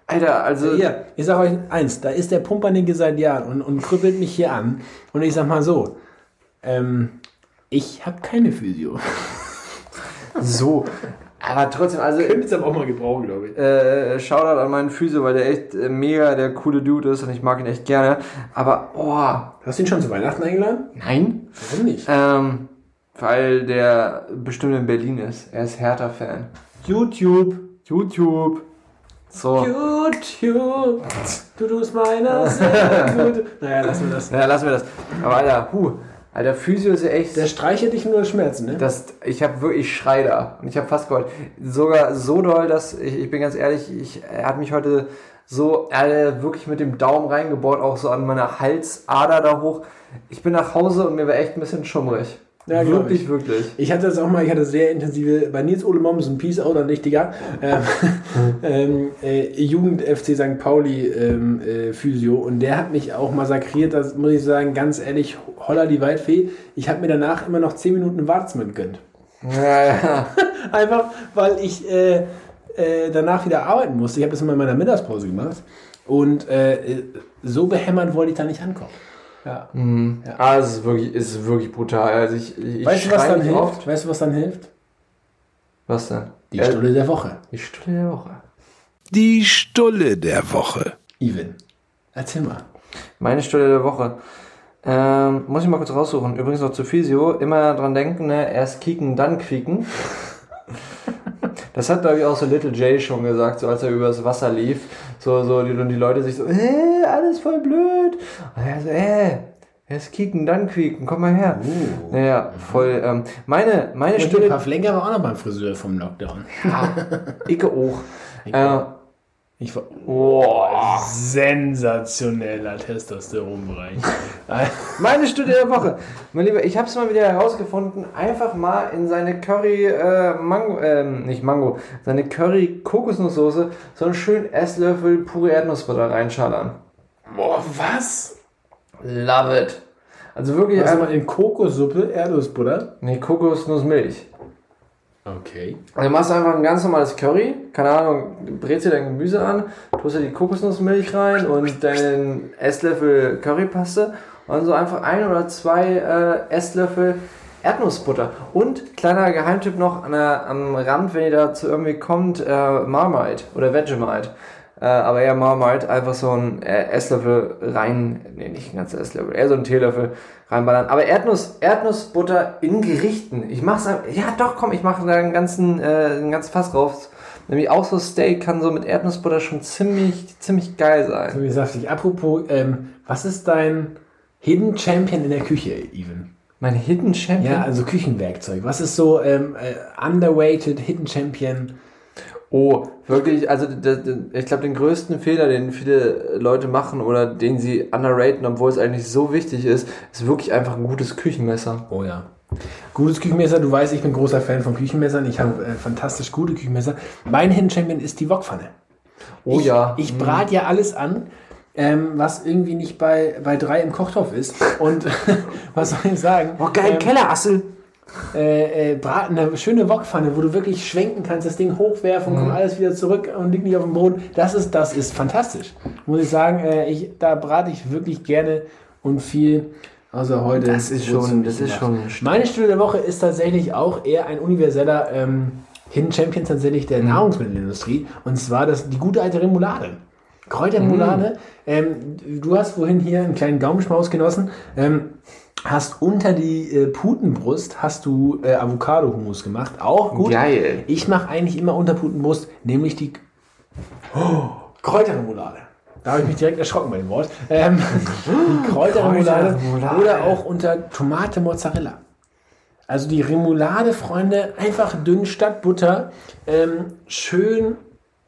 [SPEAKER 3] Alter, also.
[SPEAKER 2] Hier, ich sage euch eins, da ist der Pumpernicke seit Jahren und, und krüppelt mich hier an. Und ich sag mal so, ähm, ich habe keine Physio.
[SPEAKER 3] So. Aber trotzdem, also.
[SPEAKER 2] Könnte es aber auch mal gebrauchen, glaube ich.
[SPEAKER 3] Äh, Shoutout an meinen Physio, weil der echt äh, mega der coole Dude ist und ich mag ihn echt gerne. Aber, oh,
[SPEAKER 2] Hast du ihn schon zu Weihnachten eingeladen?
[SPEAKER 3] nein.
[SPEAKER 2] Warum nicht?
[SPEAKER 3] Ähm, weil der bestimmt in Berlin ist. Er ist Hertha-Fan. YouTube. YouTube. So.
[SPEAKER 2] YouTube, du tust meiner. Naja, lassen wir das.
[SPEAKER 3] Ja, lassen wir das. Aber Alter, huh. Alter, Physio ist ja echt.
[SPEAKER 2] Der streichelt dich nur Schmerzen, ne?
[SPEAKER 3] Das, ich habe wirklich, ich schrei da. Und ich habe fast geheult. Sogar so doll, dass, ich, ich bin ganz ehrlich, ich, er hat mich heute so, er wirklich mit dem Daumen reingebohrt, auch so an meiner Halsader da hoch. Ich bin nach Hause und mir war echt ein bisschen schummrig.
[SPEAKER 2] Ja,
[SPEAKER 3] wirklich,
[SPEAKER 2] ich.
[SPEAKER 3] wirklich.
[SPEAKER 2] Ich hatte das auch mal, ich hatte sehr intensive, bei Nils Ole Mommsen, Peace Out an dich, Digga, ähm, ähm, äh, Jugend FC St. Pauli ähm, äh, Physio und der hat mich auch massakriert, das muss ich sagen, ganz ehrlich, holla die Waldfee. Ich habe mir danach immer noch 10 Minuten Wartezimmer gegönnt.
[SPEAKER 3] Ja, ja.
[SPEAKER 2] Einfach, weil ich äh, äh, danach wieder arbeiten musste. Ich habe das immer in meiner Mittagspause gemacht und äh, äh, so behämmert wollte ich da nicht ankommen. Ja.
[SPEAKER 3] Ah, es ist wirklich, es ist wirklich brutal. Also ich, ich
[SPEAKER 2] Weißt du, was dann hilft?
[SPEAKER 3] oft.
[SPEAKER 2] Weißt du, was dann hilft?
[SPEAKER 3] Was denn?
[SPEAKER 2] Die
[SPEAKER 3] Äh,
[SPEAKER 2] Stunde der Woche.
[SPEAKER 3] Die Stunde der Woche.
[SPEAKER 1] Die Stulle der Woche.
[SPEAKER 2] Even, erzähl mal.
[SPEAKER 3] Meine Stunde der Woche. Ähm, muss ich mal kurz raussuchen. Übrigens noch zu Physio. Immer dran denken, ne? Erst kicken, dann quieken. Das hat, glaube ich, auch so Little J schon gesagt, so als er übers Wasser lief. So, so, die, und die Leute sich so, äh, alles voll blöd. Und er so, äh, erst kicken, dann quieken, komm mal her.
[SPEAKER 2] Uh.
[SPEAKER 3] Naja, voll, ähm, meine, meine
[SPEAKER 2] Und
[SPEAKER 3] Stunde,
[SPEAKER 2] Paar Flenker war auch noch beim Friseur vom Lockdown.
[SPEAKER 3] Icke auch. Äh,
[SPEAKER 2] Ich war,
[SPEAKER 3] Boah,
[SPEAKER 2] sensationeller Testosteronbereich.
[SPEAKER 3] Meine Studie der Woche. Mein Lieber, ich habe es mal wieder herausgefunden. Einfach mal in seine Curry äh, Mango, ähm, nicht Mango, seine Curry Kokosnusssoße so einen schönen Esslöffel pure Erdnussbutter reinschallern.
[SPEAKER 2] Boah, was?
[SPEAKER 3] Love it. Also wirklich
[SPEAKER 2] Also
[SPEAKER 3] einfach.
[SPEAKER 2] mal in Kokossuppe, Erdnussbutter.
[SPEAKER 3] Nee, Kokosnussmilch.
[SPEAKER 2] Okay.
[SPEAKER 3] Also du machst einfach ein ganz normales Curry, keine Ahnung, brätst dir dein Gemüse an, tust dir die Kokosnussmilch rein und deinen Esslöffel Currypaste und so einfach ein oder zwei äh, Esslöffel Erdnussbutter. Und kleiner Geheimtipp noch an der, am Rand, wenn ihr dazu irgendwie kommt, äh, Marmite oder Vegemite. Äh, aber eher Marmite, einfach so ein äh, Esslöffel rein, nee, nicht ein ganzer Esslöffel, eher so ein Teelöffel reinballern. Aber Erdnuss, Erdnussbutter in Gerichten. Ich mach's, einfach- ja doch, komm, ich mache da einen ganzen, äh, einen ganzen Fass drauf. Nämlich auch so Steak kann so mit Erdnussbutter schon ziemlich, ziemlich geil sein.
[SPEAKER 2] So wie saftig. Apropos, ähm, was ist dein Hidden Champion in der Küche, Even?
[SPEAKER 3] Mein Hidden Champion.
[SPEAKER 2] Ja, also Küchenwerkzeug. Was ist so ähm, äh, underrated Hidden Champion?
[SPEAKER 3] Oh, wirklich, also d- d- ich glaube, den größten Fehler, den viele Leute machen oder den sie underraten, obwohl es eigentlich so wichtig ist, ist wirklich einfach ein gutes Küchenmesser.
[SPEAKER 2] Oh ja. Gutes Küchenmesser. Du weißt, ich bin großer Fan von Küchenmessern. Ich habe äh, fantastisch gute Küchenmesser. Mein Hidden Champion ist die Wokpfanne.
[SPEAKER 3] Oh
[SPEAKER 2] ich,
[SPEAKER 3] ja.
[SPEAKER 2] Ich brate ja alles an, ähm, was irgendwie nicht bei, bei drei im Kochtopf ist. Und was soll ich sagen?
[SPEAKER 3] Oh, geil,
[SPEAKER 2] Ähm,
[SPEAKER 3] Kellerassel.
[SPEAKER 2] Äh, äh, braten, eine schöne Wokpfanne, wo du wirklich schwenken kannst, das Ding hochwerfen, kommt alles wieder zurück und liegt nicht auf dem Boden. Das ist, das ist fantastisch. Muss ich sagen, äh, ich, da brate ich wirklich gerne und viel. Also heute.
[SPEAKER 3] Das ist schon- das ist schon
[SPEAKER 2] Meine Studie der Woche ist tatsächlich auch eher ein universeller ähm, Hidden Champion tatsächlich
[SPEAKER 3] Mhm.
[SPEAKER 2] der Nahrungsmittelindustrie. Und zwar das, die gute alte Remoulade. Kräuterremoulade.
[SPEAKER 3] Mhm.
[SPEAKER 2] Ähm, du hast vorhin hier einen kleinen Gaumenschmaus genossen. Ähm, hast unter die äh, Putenbrust hast du äh, Avocado-Hummus gemacht. Auch gut.
[SPEAKER 3] Geil.
[SPEAKER 2] Ich mache eigentlich immer unter Putenbrust, nämlich die oh, Kräuterremoulade. Da habe ich mich direkt erschrocken bei dem Wort. Ähm, die Kräuterremoulade
[SPEAKER 3] Kräuterremoulade.
[SPEAKER 2] oder auch unter Tomate Mozzarella. Also die Remoulade, Freunde, einfach dünn statt Butter, ähm, schön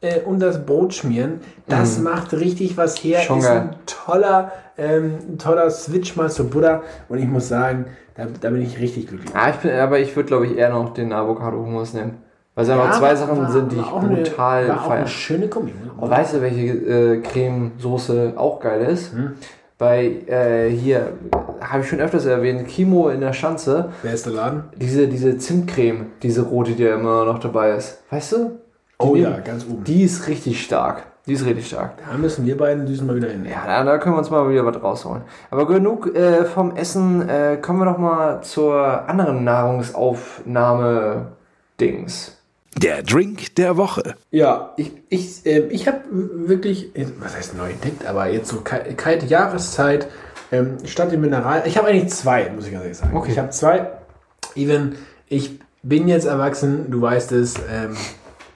[SPEAKER 2] äh, unter das Brot schmieren. Das macht richtig was her.
[SPEAKER 3] Schon
[SPEAKER 2] ist ein toller, ähm, toller Switch mal zur Butter. Und ich muss sagen, da, da bin ich richtig glücklich.
[SPEAKER 3] Ah, ich bin, aber ich würde, glaube ich, eher noch den Avocado-Hummus nehmen. Weil es einfach
[SPEAKER 2] Ja,
[SPEAKER 3] zwei
[SPEAKER 2] war-
[SPEAKER 3] Sachen
[SPEAKER 2] war-
[SPEAKER 3] sind, die ich
[SPEAKER 2] eine-
[SPEAKER 3] brutal
[SPEAKER 2] auch
[SPEAKER 3] feiere.
[SPEAKER 2] eine schöne Kombi.
[SPEAKER 3] Und weißt du, welche äh, Cremesoße auch geil ist?
[SPEAKER 2] Hm?
[SPEAKER 3] Bei äh, hier, habe ich schon öfters erwähnt, Kimo in der Schanze.
[SPEAKER 2] Wer ist der Laden?
[SPEAKER 3] Diese, diese Zimtcreme, diese rote, die ja immer noch dabei ist. Weißt du? Die
[SPEAKER 2] Oh ja, ganz oben.
[SPEAKER 3] Die ist richtig stark. Die ist richtig stark.
[SPEAKER 2] Da müssen wir beiden düsen mal wieder hin.
[SPEAKER 3] Ja, da, da können wir uns mal wieder was rausholen. Aber genug äh, vom Essen. Äh, kommen wir doch mal zur anderen Nahrungsaufnahme-Dings.
[SPEAKER 1] Der Drink der Woche.
[SPEAKER 2] Ja, ich, ich, äh, ich habe wirklich, was heißt neu entdeckt, aber jetzt so kal- kalte Jahreszeit, ähm, statt dem Mineral. Ich habe eigentlich zwei, muss ich ganz ehrlich sagen.
[SPEAKER 3] Okay.
[SPEAKER 2] Ich habe zwei. Even, ich bin jetzt erwachsen, du weißt es, ähm,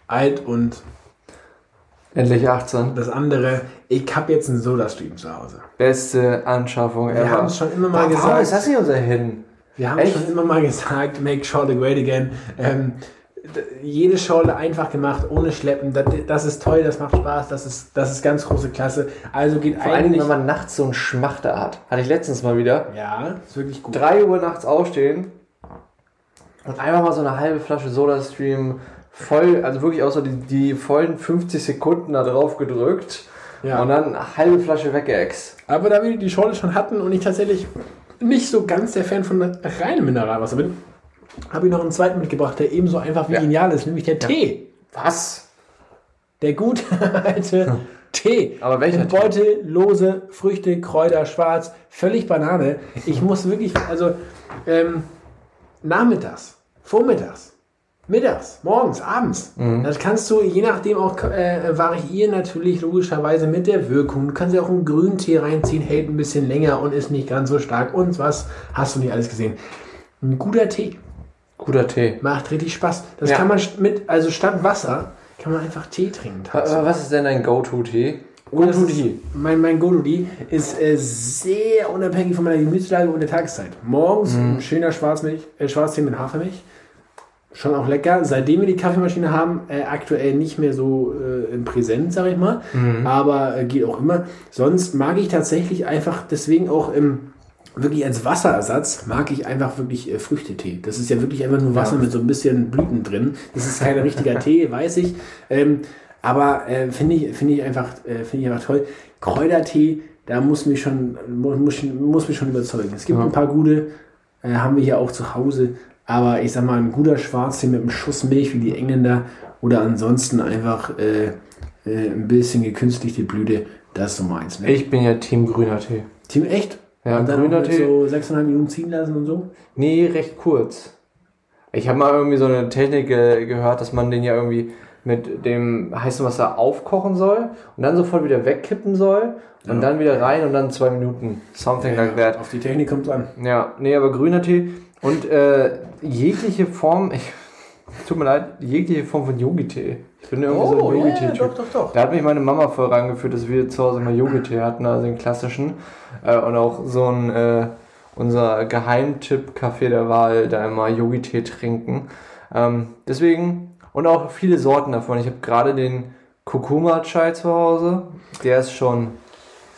[SPEAKER 2] alt und
[SPEAKER 3] Endlich 18.
[SPEAKER 2] das andere, ich habe jetzt einen Soda-Stream zu Hause.
[SPEAKER 3] Beste Anschaffung
[SPEAKER 2] Wir haben es schon immer mal
[SPEAKER 3] Warum
[SPEAKER 2] gesagt.
[SPEAKER 3] ist das nicht unser Hidden?
[SPEAKER 2] Wir haben
[SPEAKER 3] Echt?
[SPEAKER 2] schon immer mal gesagt, make Schorle great again. Ähm, jede Schorle einfach gemacht, ohne Schleppen. Das, das ist toll, das macht Spaß, das ist, das ist ganz große Klasse. Also geht
[SPEAKER 3] Vor allem, wenn man nachts so einen Schmachter hat. Hatte ich letztens mal wieder.
[SPEAKER 2] ja, ist wirklich gut.
[SPEAKER 3] 3 Uhr nachts aufstehen und einfach mal so eine halbe Flasche Soda-Stream voll, also wirklich so die, die vollen 50 Sekunden da drauf gedrückt
[SPEAKER 2] Ja.
[SPEAKER 3] und dann eine halbe Flasche weggeext.
[SPEAKER 2] Aber da wir die Schorle schon hatten und ich tatsächlich nicht so ganz der Fan von reinem Mineralwasser bin, habe ich noch einen zweiten mitgebracht, der ebenso einfach wie
[SPEAKER 3] Ja.
[SPEAKER 2] genial ist, nämlich der Tee.
[SPEAKER 3] Was?
[SPEAKER 2] Der gute alte Tee.
[SPEAKER 3] Aber welcher Tee?
[SPEAKER 2] Beutel, lose, Früchte, Kräuter, schwarz, völlig Banane. Ich muss wirklich, also ähm, nachmittags, vormittags, mittags, morgens, abends.
[SPEAKER 3] Mhm.
[SPEAKER 2] Das kannst du je nachdem auch äh, variieren, natürlich logischerweise mit der Wirkung. Du kannst ja auch einen grünen Tee reinziehen, hält ein bisschen länger und ist nicht ganz so stark. Und was hast du nicht alles gesehen? Ein guter Tee
[SPEAKER 3] Guter Tee.
[SPEAKER 2] macht richtig Spaß. Das
[SPEAKER 3] Ja.
[SPEAKER 2] kann man mit, also statt Wasser, kann man einfach Tee trinken.
[SPEAKER 3] Aber was ist denn dein Go-To-Tee?
[SPEAKER 2] Das
[SPEAKER 3] Go-To-Tee.
[SPEAKER 2] Mein, mein Go-To-Tea ist äh, sehr unabhängig von meiner Gemütslage und der Tageszeit. Morgens
[SPEAKER 3] Mhm.
[SPEAKER 2] ein schöner Schwarzmilch, äh, Schwarztee mit Hafermilch. Schon auch lecker. Seitdem wir die Kaffeemaschine haben, äh, aktuell nicht mehr so äh, im Präsent, sag ich mal. Aber äh, geht auch immer. Sonst mag ich tatsächlich einfach deswegen auch im wirklich als Wasserersatz mag ich einfach wirklich äh, Früchtetee. Das ist ja wirklich einfach nur Wasser
[SPEAKER 3] Ja.
[SPEAKER 2] mit so ein bisschen Blüten drin. Das ist kein richtiger Tee, weiß ich. Ähm, aber äh, finde ich, finde ich, einfach, äh, finde ich einfach toll. Kräutertee, da muss mich schon, mu- muss, muss mich schon überzeugen. Es gibt
[SPEAKER 3] Ja.
[SPEAKER 2] ein paar gute, äh, haben wir hier auch zu Hause. Aber ich sag mal, ein guter Schwarztee mit einem Schuss Milch wie die Engländer oder ansonsten einfach äh, äh, ein bisschen gekünstlichte Blüte, das ist so meins. Ne?
[SPEAKER 3] Ich bin ja Team grüner Tee.
[SPEAKER 2] Team echt?
[SPEAKER 3] Ja,
[SPEAKER 2] und dann
[SPEAKER 3] grüner Tee.
[SPEAKER 2] so 6,5 Minuten ziehen lassen und so?
[SPEAKER 3] Nee, recht kurz. Ich habe mal irgendwie so eine Technik äh, gehört, dass man den ja irgendwie mit dem heißen Wasser aufkochen soll und dann sofort wieder wegkippen soll und
[SPEAKER 2] Ja.
[SPEAKER 3] dann wieder rein und dann zwei Minuten. Something like that.
[SPEAKER 2] Auf die Technik kommt es an.
[SPEAKER 3] Ja, nee, aber grüner Tee und äh, jegliche Form, ich, tut mir leid, jegliche Form von Yogi-Tee. Ich bin irgendwie so ein Yogi-Tee-Typ.
[SPEAKER 2] Oh, doch, doch, doch.
[SPEAKER 3] Da hat mich meine Mama voll rangeführt, dass wir zu Hause mal Yogi-Tee hatten, also den klassischen. Äh, und auch so ein, äh, unser Geheimtipp-Café der Wahl, da immer Yogi-Tee trinken. Ähm, deswegen, und auch viele Sorten davon. Ich habe gerade den Kurkuma-Chai zu Hause. Der ist schon,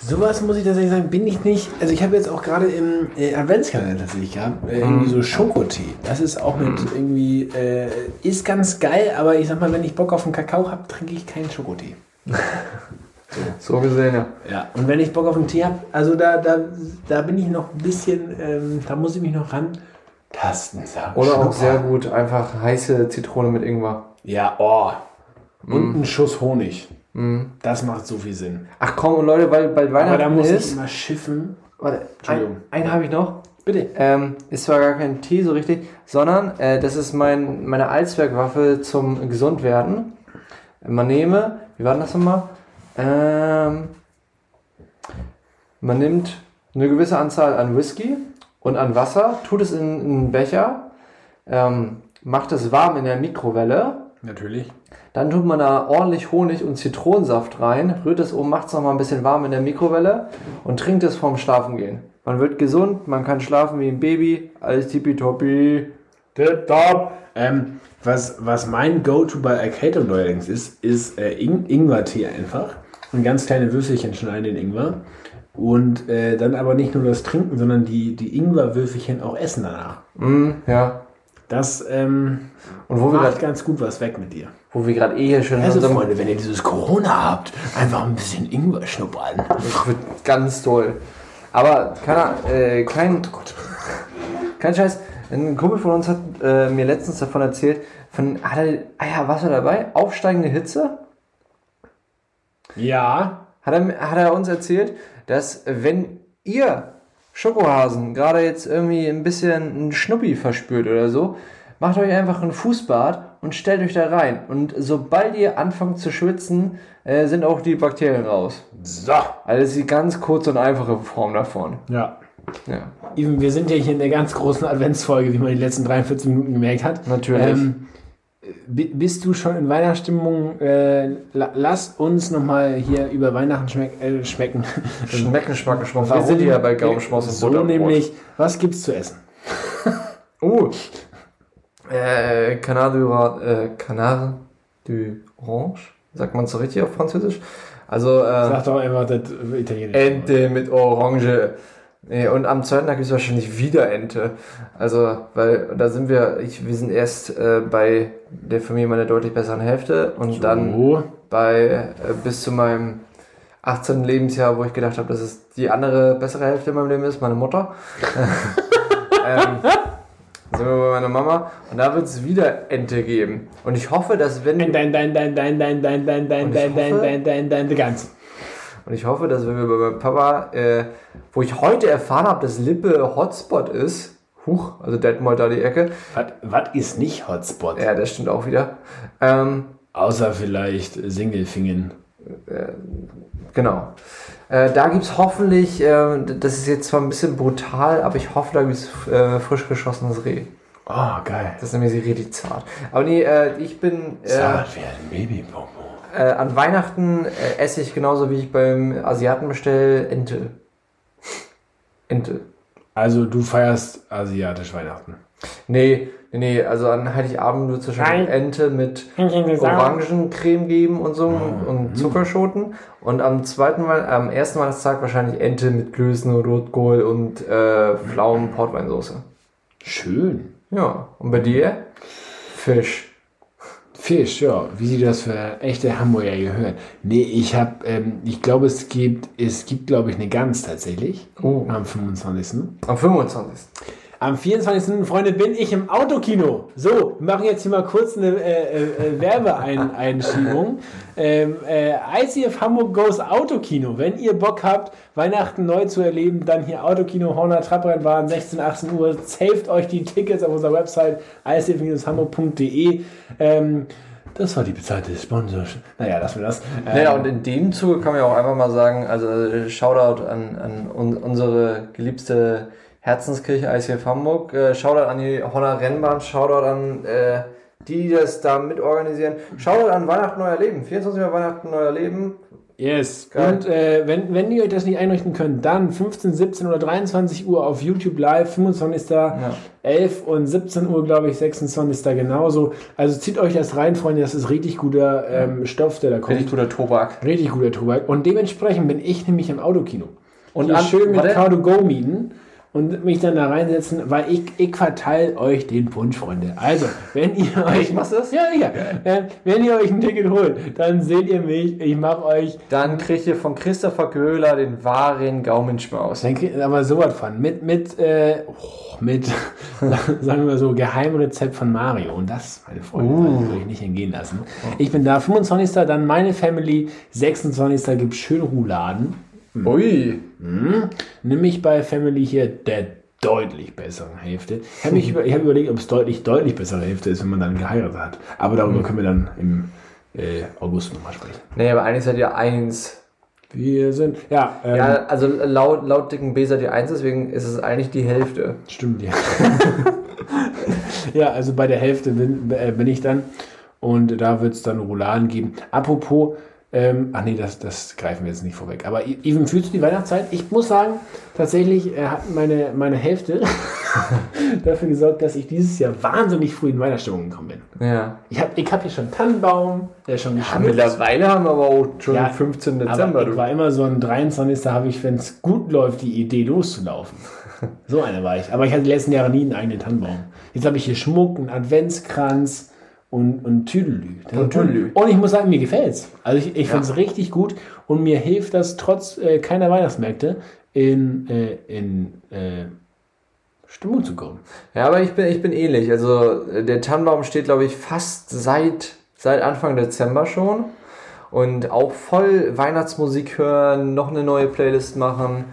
[SPEAKER 2] Sowas muss ich tatsächlich sagen, bin ich nicht. Also ich habe jetzt auch gerade im äh, Adventskalender tatsächlich gehabt, äh, irgendwie so Schokotee. Das ist auch mit irgendwie, äh, ist ganz geil, aber ich sag mal, wenn ich Bock auf einen Kakao habe, trinke ich keinen Schokotee.
[SPEAKER 3] so gesehen, ja.
[SPEAKER 2] Ja. Und wenn ich Bock auf einen Tee habe, also da, da, da bin ich noch ein bisschen, ähm, da muss ich mich noch ran tasten. sagen.
[SPEAKER 3] Oder auch
[SPEAKER 2] Schnuppern.
[SPEAKER 3] sehr gut einfach heiße Zitrone mit Ingwer.
[SPEAKER 2] Ja, oh. Und ein Schuss Honig. Das macht so viel Sinn.
[SPEAKER 3] Ach komm, und Leute, weil bald
[SPEAKER 2] Aber da
[SPEAKER 3] Weihnachten
[SPEAKER 2] muss ich
[SPEAKER 3] ist.
[SPEAKER 2] immer schiffen.
[SPEAKER 3] Warte, ein,
[SPEAKER 2] Entschuldigung.
[SPEAKER 3] einen habe ich noch.
[SPEAKER 2] Bitte.
[SPEAKER 3] Ähm, ist zwar gar kein Tee so richtig, sondern äh, das ist mein, meine Allzweckwaffe zum Gesundwerden. Man nehme, wie war denn das nochmal? Ähm, man nimmt eine gewisse Anzahl an Whisky und an Wasser, tut es in, in einen Becher, ähm, macht es warm in der Mikrowelle,
[SPEAKER 2] Natürlich.
[SPEAKER 3] dann tut man da ordentlich Honig und Zitronensaft rein, rührt es um, macht es nochmal ein bisschen warm in der Mikrowelle und trinkt es vorm Schlafengehen. Man wird gesund, man kann schlafen wie ein Baby, alles tippitoppi.
[SPEAKER 2] Top. Ähm, was, was mein Go-To bei Arcade neuerdings ist, ist äh, In Ingwer-Tee einfach. Und ganz kleine Würfelchen schneiden in Ingwer. Und äh, dann aber nicht nur das Trinken, sondern die, die Ingwer-Würfelchen auch essen danach.
[SPEAKER 3] Mm, ja.
[SPEAKER 2] Das ähm,
[SPEAKER 3] Und wo wir
[SPEAKER 2] macht
[SPEAKER 3] grad-
[SPEAKER 2] ganz gut was weg mit dir.
[SPEAKER 3] Wo wir gerade eh hier schön in
[SPEAKER 2] Also Freunde, wenn ihr dieses Corona habt, einfach ein bisschen Ingwer schnuppern.
[SPEAKER 3] Das wird ganz toll. Aber keiner, äh, kein, kein Scheiß. Ein Kumpel von uns hat äh, mir letztens davon erzählt, von, hat er, ah ja, was war dabei? Aufsteigende Hitze?
[SPEAKER 2] Ja.
[SPEAKER 3] hat er, hat er uns erzählt, dass wenn ihr Schokohasen gerade jetzt irgendwie ein bisschen einen Schnuppi verspürt oder so, macht euch einfach ein Fußbad und stellt euch da rein. Und sobald ihr anfangt zu schwitzen, äh, sind auch die Bakterien raus.
[SPEAKER 2] So.
[SPEAKER 3] Also das ist die ganz kurze und einfache Form davon.
[SPEAKER 2] Ja.
[SPEAKER 3] Ja.
[SPEAKER 2] Even, wir sind ja hier in der ganz großen Adventsfolge, wie man die letzten 43 Minuten gemerkt hat.
[SPEAKER 3] Natürlich.
[SPEAKER 2] Ähm, bist du schon in Weihnachtsstimmung? Äh, la, lass uns nochmal hier über Weihnachten schmeck, äh, schmecken.
[SPEAKER 3] Schmecken, schmacken, schmacken. Wir sind ja bei Gaumenschmaus und
[SPEAKER 2] So nämlich, was gibt's zu essen?
[SPEAKER 3] Oh. Äh, Canard du, äh, Canard du Orange? Sagt man so richtig auf Französisch? Also, äh,
[SPEAKER 2] Sag doch einfach das Italienisch.
[SPEAKER 3] Ente mit Orange. Nee, und am zweiten Tag gibt es wahrscheinlich wieder Ente. Also, weil da sind wir, ich, wir sind erst äh, bei der Familie meiner deutlich besseren Hälfte und dann
[SPEAKER 2] So.
[SPEAKER 3] bei äh, bis zu meinem 18. Lebensjahr, wo ich gedacht habe, dass es die andere bessere Hälfte in meinem Leben ist, meine Mutter. ähm, sind wir bei meiner Mama und da wird es wieder Ente geben. Und ich hoffe, dass wenn
[SPEAKER 2] Dein, dein, dein, dein, dein, dein, dein, dein, dein,
[SPEAKER 3] Und ich
[SPEAKER 2] dein, dein,
[SPEAKER 3] hoffe-
[SPEAKER 2] dein, dein, dein, dein, ganz.
[SPEAKER 3] Und ich hoffe, dass wenn wir bei meinem Papa, äh, wo ich heute erfahren habe, dass Lippe Hotspot ist, huch, also Detmold da die Ecke,
[SPEAKER 2] Was ist nicht Hotspot?
[SPEAKER 3] ja, das stimmt auch wieder. Ähm,
[SPEAKER 2] Außer vielleicht Singelfingen.
[SPEAKER 3] genau. Äh, da gibt es hoffentlich, äh, das ist jetzt zwar ein bisschen brutal, aber ich hoffe, da gibt es äh, frisch geschossenes Reh.
[SPEAKER 2] Oh, geil.
[SPEAKER 3] Das ist nämlich richtig zart. Aber nee, äh, ich bin äh,
[SPEAKER 2] Zart wie ein Babybonbon.
[SPEAKER 3] Äh, an Weihnachten äh, esse ich genauso wie ich beim Asiaten bestelle Ente. Ente.
[SPEAKER 2] Also du feierst asiatisch Weihnachten.
[SPEAKER 3] Nee, nee, nee, also an Heiligabend wird es wahrscheinlich
[SPEAKER 2] Nein.
[SPEAKER 3] Ente mit. Orangencreme geben und so
[SPEAKER 2] Mhm.
[SPEAKER 3] und Zuckerschoten. Und am zweiten Mal, am ersten Weihnachtstag wahrscheinlich Ente mit Klößen, Rotkohl und äh, Pflaumen Portweinsoße.
[SPEAKER 2] Schön.
[SPEAKER 3] Ja, und bei dir? Fisch.
[SPEAKER 2] Fisch, ja. Wie sie das für echte Hamburger gehört. Nee, ich habe, ähm, ich glaube, es gibt, es gibt, glaube ich, eine Gans tatsächlich.
[SPEAKER 3] Oh.
[SPEAKER 2] Am 25.
[SPEAKER 3] Am 25.
[SPEAKER 2] Am 24. Freunde bin ich im Autokino. So, wir machen jetzt hier mal kurz eine äh, äh, Werbeeinschiebung. ähm, äh, ICF Hamburg Goes Autokino. Wenn ihr Bock habt, Weihnachten neu zu erleben, dann hier Autokino Horner Trapprennbahn 16, 18 Uhr. Saved euch die Tickets auf unserer Website icf-hamburg.de. Ähm, das war die bezahlte Sponsor. Naja, lassen wir das. Ähm,
[SPEAKER 3] Naja, und in dem Zuge kann man ja auch einfach mal sagen, also äh, Shoutout an, an un unsere geliebte Herzenskirche ICF Hamburg, äh, Shoutout an die Honor Rennbahn, Shoutout an äh, die, die das da mitorganisieren, Shoutout an Weihnachten Neuer Leben, 24. Weihnachten Neuer Leben.
[SPEAKER 2] Yes.
[SPEAKER 3] Geil.
[SPEAKER 2] Und äh, wenn, wenn ihr euch das nicht einrichten könnt, dann 15, 17 oder 23 Uhr auf YouTube Live, 25. 11 und 17 Uhr, glaube ich, 26. genauso. Also zieht euch das rein, Freunde, das ist richtig guter ähm, Stoff, der da kommt.
[SPEAKER 3] Richtig guter Tobak.
[SPEAKER 2] Richtig guter Tobak. Und dementsprechend bin ich nämlich im Autokino.
[SPEAKER 3] Und an-
[SPEAKER 2] schön mit
[SPEAKER 3] warte.
[SPEAKER 2] Car2Go mieten und mich dann da reinsetzen, weil ich, ich verteile euch den Punsch, Freunde. Also, wenn ihr euch...
[SPEAKER 3] machst du das?
[SPEAKER 2] Ja. Äh, wenn ihr euch ein Ticket holt, dann seht ihr mich. Ich mache euch
[SPEAKER 3] Dann kriegt ihr von Christopher Köhler den wahren Gaumenschmaus.
[SPEAKER 2] Dann kriegt aber sowas von. Mit, mit, äh, oh, mit, sagen wir so, Geheimrezept von Mario. Und das, meine Freunde,
[SPEAKER 3] Uh.
[SPEAKER 2] würde ich nicht entgehen lassen. Ich bin da 25. Dann meine Family. 26. gibt schön Rouladen.
[SPEAKER 3] Ui.
[SPEAKER 2] Nämlich bei Family hier der deutlich besseren Hälfte. Ich habe über, hab überlegt, ob es deutlich, deutlich bessere Hälfte ist, wenn man dann geheiratet hat. Aber darüber können wir dann im äh, August nochmal sprechen.
[SPEAKER 3] Nee, aber eigentlich seid ihr eins.
[SPEAKER 2] Wir sind, ja, ähm,
[SPEAKER 3] Ja, also laut, laut dicken B seid ihr eins, deswegen ist es eigentlich die Hälfte.
[SPEAKER 2] Stimmt, ja. ja, also bei der Hälfte bin, äh, bin ich dann. Und da wird es dann Rouladen geben. Apropos, ähm, ach nee, das, das greifen wir jetzt nicht vorweg. Aber Even, fühlst du die Weihnachtszeit? Ich muss sagen, tatsächlich äh, hat meine, meine Hälfte dafür gesorgt, dass ich dieses Jahr wahnsinnig früh in Weihnachtsstimmung gekommen bin.
[SPEAKER 3] Ja.
[SPEAKER 2] Ich habe ich hab hier schon Tannenbaum, der ist schon geschmückt.
[SPEAKER 3] Mittlerweile haben wir aber auch schon
[SPEAKER 2] Ja,
[SPEAKER 3] den 15.
[SPEAKER 2] Aber
[SPEAKER 3] Dezember.
[SPEAKER 2] ich
[SPEAKER 3] Du.
[SPEAKER 2] war immer so ein 23. habe ich, wenn es gut läuft, die Idee loszulaufen. So eine war ich. Aber ich hatte die letzten Jahre nie einen eigenen Tannenbaum. Jetzt habe ich hier Schmuck, einen Adventskranz und, und Tüdelü.
[SPEAKER 3] Und Tüdelü.
[SPEAKER 2] Und ich muss sagen, mir gefällt's. Also ich, ich finde es richtig gut und mir hilft das trotz äh, keiner Weihnachtsmärkte in, äh, in äh, Stimmung zu kommen.
[SPEAKER 3] Ja, aber ich bin, ich bin ähnlich. Also äh, der Tannenbaum steht, glaube ich, fast seit, seit Anfang Dezember schon. Und auch voll Weihnachtsmusik hören, noch eine neue Playlist machen,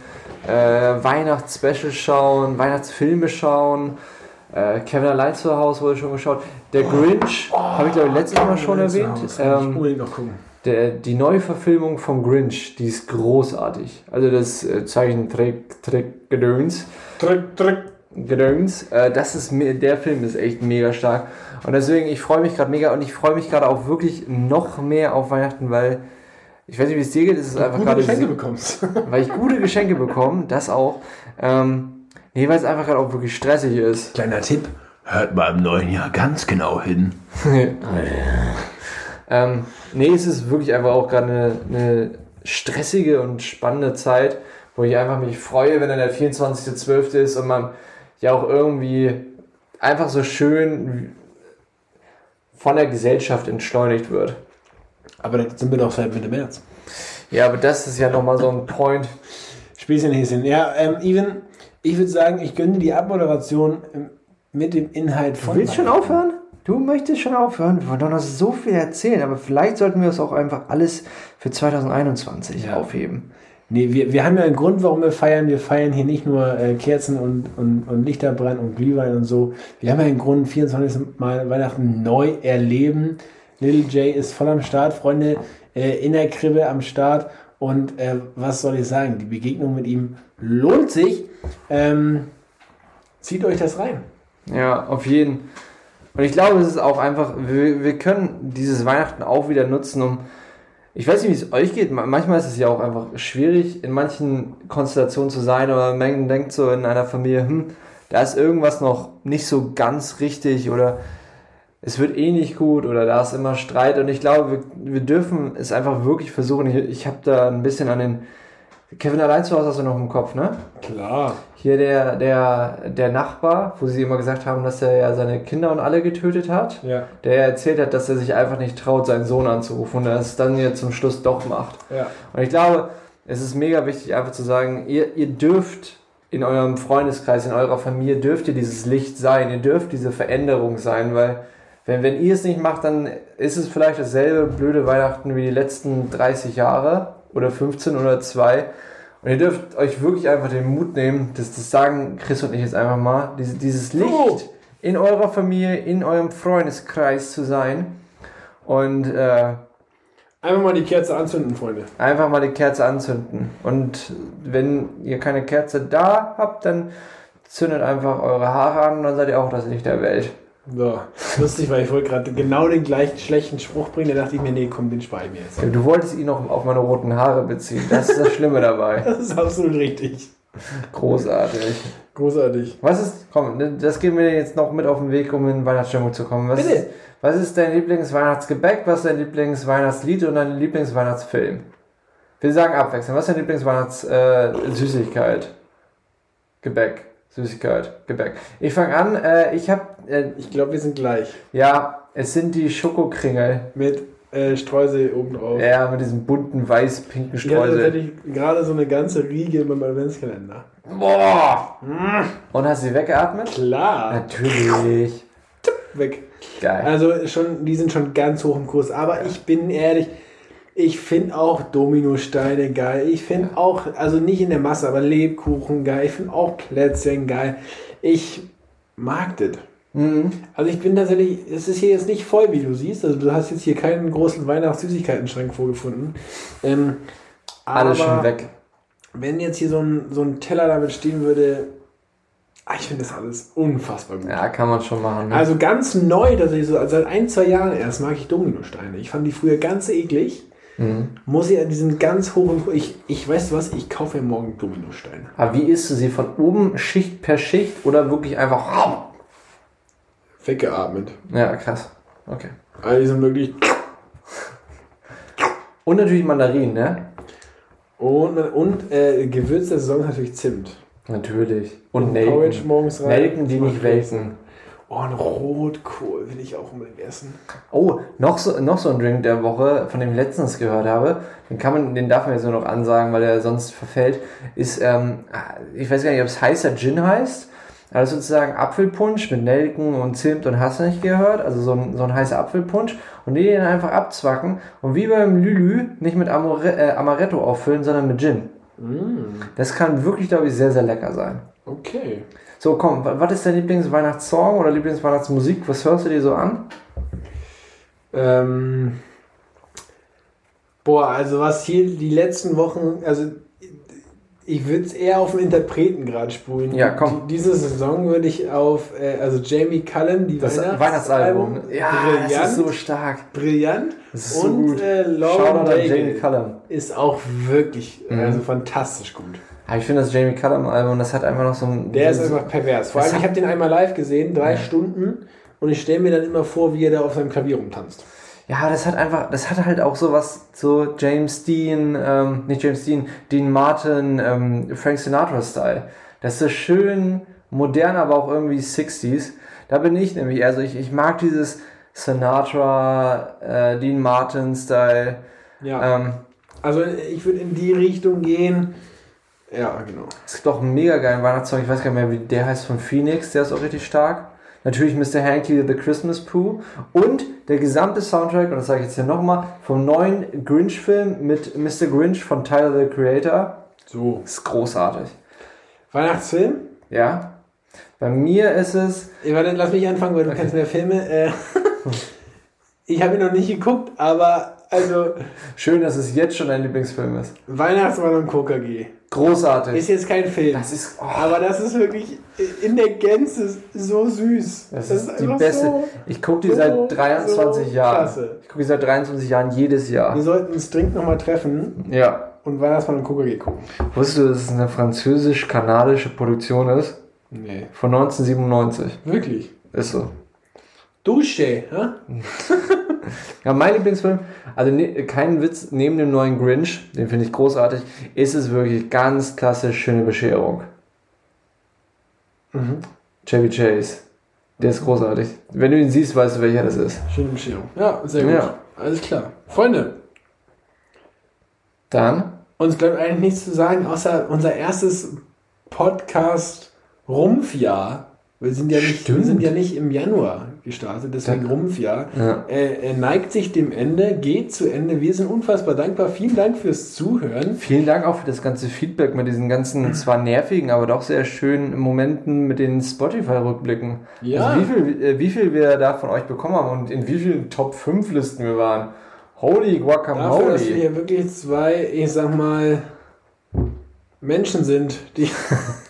[SPEAKER 3] äh, Weihnachtsspecial schauen, Weihnachtsfilme schauen. Äh, Kevin allein zu Hause wurde schon geschaut. Der Grinch, habe ich glaube ich letztes Mal schon erwähnt.
[SPEAKER 2] Ich
[SPEAKER 3] Ähm,
[SPEAKER 2] unbedingt noch gucken.
[SPEAKER 3] der, die neue Verfilmung vom Grinch, die ist großartig. Also das äh, Zeichentrick, Trick,
[SPEAKER 2] drück.
[SPEAKER 3] Gedöns. Äh, das ist der Film ist echt mega stark. Und deswegen, ich freue mich gerade mega und ich freue mich gerade auch wirklich noch mehr auf Weihnachten, weil ich weiß nicht, wie es dir geht, es ist einfach
[SPEAKER 2] Gute
[SPEAKER 3] gerade,
[SPEAKER 2] Geschenke bekommst.
[SPEAKER 3] weil ich gute Geschenke bekomme, das auch. Ähm, nee, weil es einfach gerade auch wirklich stressig ist.
[SPEAKER 2] Kleiner Tipp. Hört mal im neuen Jahr ganz genau hin.
[SPEAKER 3] Ähm, nee, es ist wirklich einfach auch gerade eine, eine stressige und spannende Zeit, wo ich einfach mich freue, wenn dann der 24.12. ist und man ja auch irgendwie einfach so schön von der Gesellschaft entschleunigt wird.
[SPEAKER 2] Aber dann sind wir doch seit Mitte März.
[SPEAKER 3] Ja, aber das ist ja nochmal so ein Point.
[SPEAKER 2] Späßchen, Häschen. Ja, ähm, Even, ich würde sagen, ich gönne die Abmoderation ähm, mit dem Inhalt von.
[SPEAKER 3] Du willst schon aufhören? Du möchtest schon aufhören? Wir wollen doch noch so viel erzählen, aber vielleicht sollten wir es auch einfach alles für 2021
[SPEAKER 2] Ja.
[SPEAKER 3] aufheben.
[SPEAKER 2] Nee, wir, wir haben ja einen Grund, warum wir feiern. Wir feiern hier nicht nur äh, Kerzen und, und, und Lichterbrand und Glühwein und so. Wir haben ja einen Grund, 24. Mal Weihnachten neu erleben. Little J ist voll am Start, Freunde, äh, in der Krippe am Start. Und äh, was soll ich sagen? Die Begegnung mit ihm lohnt sich. Ähm, zieht euch das rein.
[SPEAKER 3] Ja, auf jeden. Und ich glaube, es ist auch einfach, wir, wir können dieses Weihnachten auch wieder nutzen, um. Ich weiß nicht, wie es euch geht. Ma- Manchmal ist es ja auch einfach schwierig, in manchen Konstellationen zu sein, aber man denkt so in einer Familie, hm, da ist irgendwas noch nicht so ganz richtig oder es wird eh nicht gut oder da ist immer Streit und ich glaube, wir, wir dürfen es einfach wirklich versuchen. Ich, ich habe da ein bisschen an den Kevin allein zu Hause hast du noch im Kopf, ne?
[SPEAKER 2] Klar.
[SPEAKER 3] Hier der, der, der Nachbar, wo sie immer gesagt haben, dass er ja seine Kinder und alle getötet hat,
[SPEAKER 2] Ja.
[SPEAKER 3] der erzählt hat, dass er sich einfach nicht traut, seinen Sohn anzurufen und er es dann jetzt zum Schluss doch macht.
[SPEAKER 2] Ja.
[SPEAKER 3] Und ich glaube, es ist mega wichtig, einfach zu sagen, ihr, ihr dürft in eurem Freundeskreis, in eurer Familie, dürft ihr dieses Licht sein, ihr dürft diese Veränderung sein, weil wenn, wenn ihr es nicht macht, dann ist es vielleicht dasselbe blöde Weihnachten wie die letzten 30 Jahre oder 15 oder 2. Und ihr dürft euch wirklich einfach den Mut nehmen, das, das sagen Chris und ich jetzt einfach mal, diese, dieses Licht
[SPEAKER 2] Oh.
[SPEAKER 3] in eurer Familie, in eurem Freundeskreis zu sein und äh,
[SPEAKER 2] Einfach mal die Kerze anzünden, Freunde.
[SPEAKER 3] einfach mal die Kerze anzünden. Und wenn ihr keine Kerze da habt, dann zündet einfach eure Haare an und dann seid ihr auch das Licht der Welt.
[SPEAKER 2] So, lustig, weil ich wollte gerade genau den gleichen schlechten Spruch bringen, da dachte ich mir, nee, komm, den spare ich mir jetzt.
[SPEAKER 3] Du wolltest ihn noch auf meine roten Haare beziehen. Das ist das Schlimme dabei.
[SPEAKER 2] Das ist absolut richtig.
[SPEAKER 3] Großartig.
[SPEAKER 2] Großartig.
[SPEAKER 3] Was ist, komm, das geben wir jetzt noch mit auf den Weg, um in Weihnachtsstimmung zu kommen. Was
[SPEAKER 2] Bitte.
[SPEAKER 3] Ist, was ist dein Lieblingsweihnachtsgebäck? Was ist dein Lieblingsweihnachtslied und dein Lieblingsweihnachtsfilm? Wir sagen abwechselnd. Was ist dein Lieblingsweihnachtssüßigkeit? Äh, Süßigkeit? Gebäck. Süßigkeit. Gebäck. Ich fange an. Äh, ich habe, äh,
[SPEAKER 2] Ich glaube, wir sind gleich.
[SPEAKER 3] ja, es sind die Schokokringel.
[SPEAKER 2] Mit äh, Streusel oben drauf.
[SPEAKER 3] Ja, mit diesem bunten weiß-pinken Streusel.
[SPEAKER 2] tatsächlich gerade so eine ganze Riege in meinem Adventskalender.
[SPEAKER 3] Boah! Und hast du sie weggeatmet?
[SPEAKER 2] Klar.
[SPEAKER 3] Natürlich.
[SPEAKER 2] Weg.
[SPEAKER 3] Geil.
[SPEAKER 2] Also schon, die sind schon ganz hoch im Kurs. Aber ich bin ehrlich, ich finde auch Dominosteine geil. Ich finde auch, also nicht in der Masse, aber Lebkuchen geil. Ich finde auch Plätzchen geil. Ich mag das.
[SPEAKER 3] Mhm.
[SPEAKER 2] Also ich bin tatsächlich, es ist hier jetzt nicht voll, wie du siehst. Also du hast jetzt hier keinen großen Weihnachtssüßigkeiten-Schrank vorgefunden. Ähm,
[SPEAKER 3] Alles schon weg.
[SPEAKER 2] Wenn jetzt hier so ein, so ein Teller damit stehen würde, ah, ich finde das alles unfassbar gut.
[SPEAKER 3] Ja, kann man schon machen. Ne?
[SPEAKER 2] Also ganz neu, dass ich so seit ein, zwei Jahren erst mag ich Dominosteine. Ich fand die früher ganz eklig.
[SPEAKER 3] Mhm.
[SPEAKER 2] Muss ich, die sind ganz hoch im Ich, ich weiß was, ich kaufe mir morgen Dominosteine.
[SPEAKER 3] Aber wie isst du sie? Von oben Schicht per Schicht oder wirklich einfach.
[SPEAKER 2] Weggeatmet.
[SPEAKER 3] Ja, krass. Okay.
[SPEAKER 2] Also die sind wirklich.
[SPEAKER 3] Und natürlich Mandarinen, ne?
[SPEAKER 2] Und, und äh, Gewürz der Saison natürlich Zimt.
[SPEAKER 3] Natürlich. Und
[SPEAKER 2] Porridge
[SPEAKER 3] Nelken.
[SPEAKER 2] morgens rein.
[SPEAKER 3] Nelken, die nicht welken.
[SPEAKER 2] Oh, ein Rotkohl will ich auch unbedingt essen.
[SPEAKER 3] Oh, noch so, noch so ein Drink der Woche, von dem ich letztens gehört habe, den kann man, den darf man jetzt nur noch ansagen, weil der sonst verfällt, ist, ähm, ich weiß gar nicht, ob es heißer Gin heißt. Also sozusagen Apfelpunsch mit Nelken und Zimt und hast du nicht gehört, also so ein, so ein heißer Apfelpunsch und die den einfach abzwacken und wie beim Lülü nicht mit Amore, äh, Amaretto auffüllen, sondern mit Gin. Das kann wirklich, glaube ich, sehr, sehr lecker sein.
[SPEAKER 2] Okay.
[SPEAKER 3] So, komm, wa- was ist dein Lieblingsweihnachtssong oder Lieblingsweihnachtsmusik? Was hörst du dir so an?
[SPEAKER 2] Ähm, boah, also was hier die letzten Wochen, also ich würde es eher auf den Interpreten gerade spulen.
[SPEAKER 3] Ja, komm.
[SPEAKER 2] Die, diese Saison würde ich auf, äh, also Jamie Cullen, die
[SPEAKER 3] Das
[SPEAKER 2] Weihnachts-
[SPEAKER 3] Weihnachtsalbum. Ja,
[SPEAKER 2] brillant,
[SPEAKER 3] das ist so stark.
[SPEAKER 2] brillant.
[SPEAKER 3] Das ist so
[SPEAKER 2] und
[SPEAKER 3] gut.
[SPEAKER 2] äh, Lauren
[SPEAKER 3] Jamie Cullum.
[SPEAKER 2] ist auch wirklich,
[SPEAKER 3] Mhm.
[SPEAKER 2] also fantastisch gut.
[SPEAKER 3] Aber ich finde das Jamie Cullum Album, das hat einfach noch so ein.
[SPEAKER 2] Der ist einfach pervers. Vor allem, ich habe den einmal live gesehen, drei
[SPEAKER 3] Ja.
[SPEAKER 2] Stunden, und ich stelle mir dann immer vor, wie er da auf seinem Klavier rumtanzt.
[SPEAKER 3] Ja, das hat einfach, das hat halt auch sowas, so James Dean, ähm, nicht James Dean, Dean Martin, ähm, Frank Sinatra-Style. Das ist so schön modern, aber auch irgendwie 60s. Da bin ich nämlich, also ich, ich mag dieses Sinatra, äh, Dean Martin-Style.
[SPEAKER 2] Ja.
[SPEAKER 3] Ähm,
[SPEAKER 2] Also ich würde in die Richtung gehen. Ja, genau.
[SPEAKER 3] Es gibt auch einen mega geilen Weihnachtssong, ich weiß gar nicht mehr, wie der heißt, von Phoenix, der ist auch richtig stark. Natürlich Mr. Hanky, The Christmas Pooh. Und der gesamte Soundtrack, und das sage ich jetzt hier nochmal, vom neuen Grinch-Film mit Mr. Grinch von Tyler, the Creator.
[SPEAKER 2] So.
[SPEAKER 3] Ist großartig.
[SPEAKER 2] Weihnachtsfilm?
[SPEAKER 3] Ja. Bei mir ist es,
[SPEAKER 2] warte, lass mich anfangen, weil du kennst mehr Filme. Äh, ich habe ihn noch nicht geguckt, aber also
[SPEAKER 3] schön, dass es jetzt schon dein Lieblingsfilm ist.
[SPEAKER 2] Weihnachtsmann und KKG.
[SPEAKER 3] Großartig.
[SPEAKER 2] Ist jetzt kein Film.
[SPEAKER 3] Das ist, oh,
[SPEAKER 2] aber das ist wirklich in der Gänze so süß.
[SPEAKER 3] das ist die
[SPEAKER 2] einfach
[SPEAKER 3] beste.
[SPEAKER 2] so-
[SPEAKER 3] ich gucke die
[SPEAKER 2] so-
[SPEAKER 3] seit 23
[SPEAKER 2] so
[SPEAKER 3] Jahren.
[SPEAKER 2] klasse.
[SPEAKER 3] Ich gucke die seit 23 Jahren jedes Jahr.
[SPEAKER 2] Wir sollten uns dringend nochmal treffen
[SPEAKER 3] Ja.
[SPEAKER 2] und Weihnachtsmann und KKG gucken.
[SPEAKER 3] Wusstest du, dass es eine französisch-kanadische Produktion ist?
[SPEAKER 2] Nee.
[SPEAKER 3] Von 1997.
[SPEAKER 2] Wirklich.
[SPEAKER 3] Ist so.
[SPEAKER 2] Dusche, hä?
[SPEAKER 3] Ja, mein Lieblingsfilm, also ne, kein Witz, neben dem neuen Grinch, den finde ich großartig, ist es wirklich ganz klassisch schöne Bescherung.
[SPEAKER 2] Mhm.
[SPEAKER 3] Chevy Chase. Der ist großartig. Wenn du ihn siehst, weißt du, welcher das ist.
[SPEAKER 2] Schöne Bescherung. Ja, sehr gut.
[SPEAKER 3] Ja.
[SPEAKER 2] Alles klar. Freunde,
[SPEAKER 3] Dann,
[SPEAKER 2] uns bleibt eigentlich nichts zu sagen, außer unser erstes Podcast-Rumpfjahr. Wir sind, ja nicht, wir sind ja nicht im Januar gestartet, deswegen
[SPEAKER 3] Ja.
[SPEAKER 2] Rumpfjahr.
[SPEAKER 3] Ja.
[SPEAKER 2] Äh, er neigt sich dem Ende, geht zu Ende. Wir sind unfassbar dankbar. Vielen Dank fürs Zuhören.
[SPEAKER 3] vielen Dank auch für das ganze Feedback mit diesen ganzen zwar nervigen, aber doch sehr schönen Momenten mit den Spotify-Rückblicken.
[SPEAKER 2] Ja.
[SPEAKER 3] Also wie viel, äh, wie viel wir da von euch bekommen haben und in wie vielen Top 5 Listen wir waren. Holy
[SPEAKER 2] Dafür, dass wir
[SPEAKER 3] Guacamole.
[SPEAKER 2] hier wirklich zwei, ich sag mal, Menschen sind, die,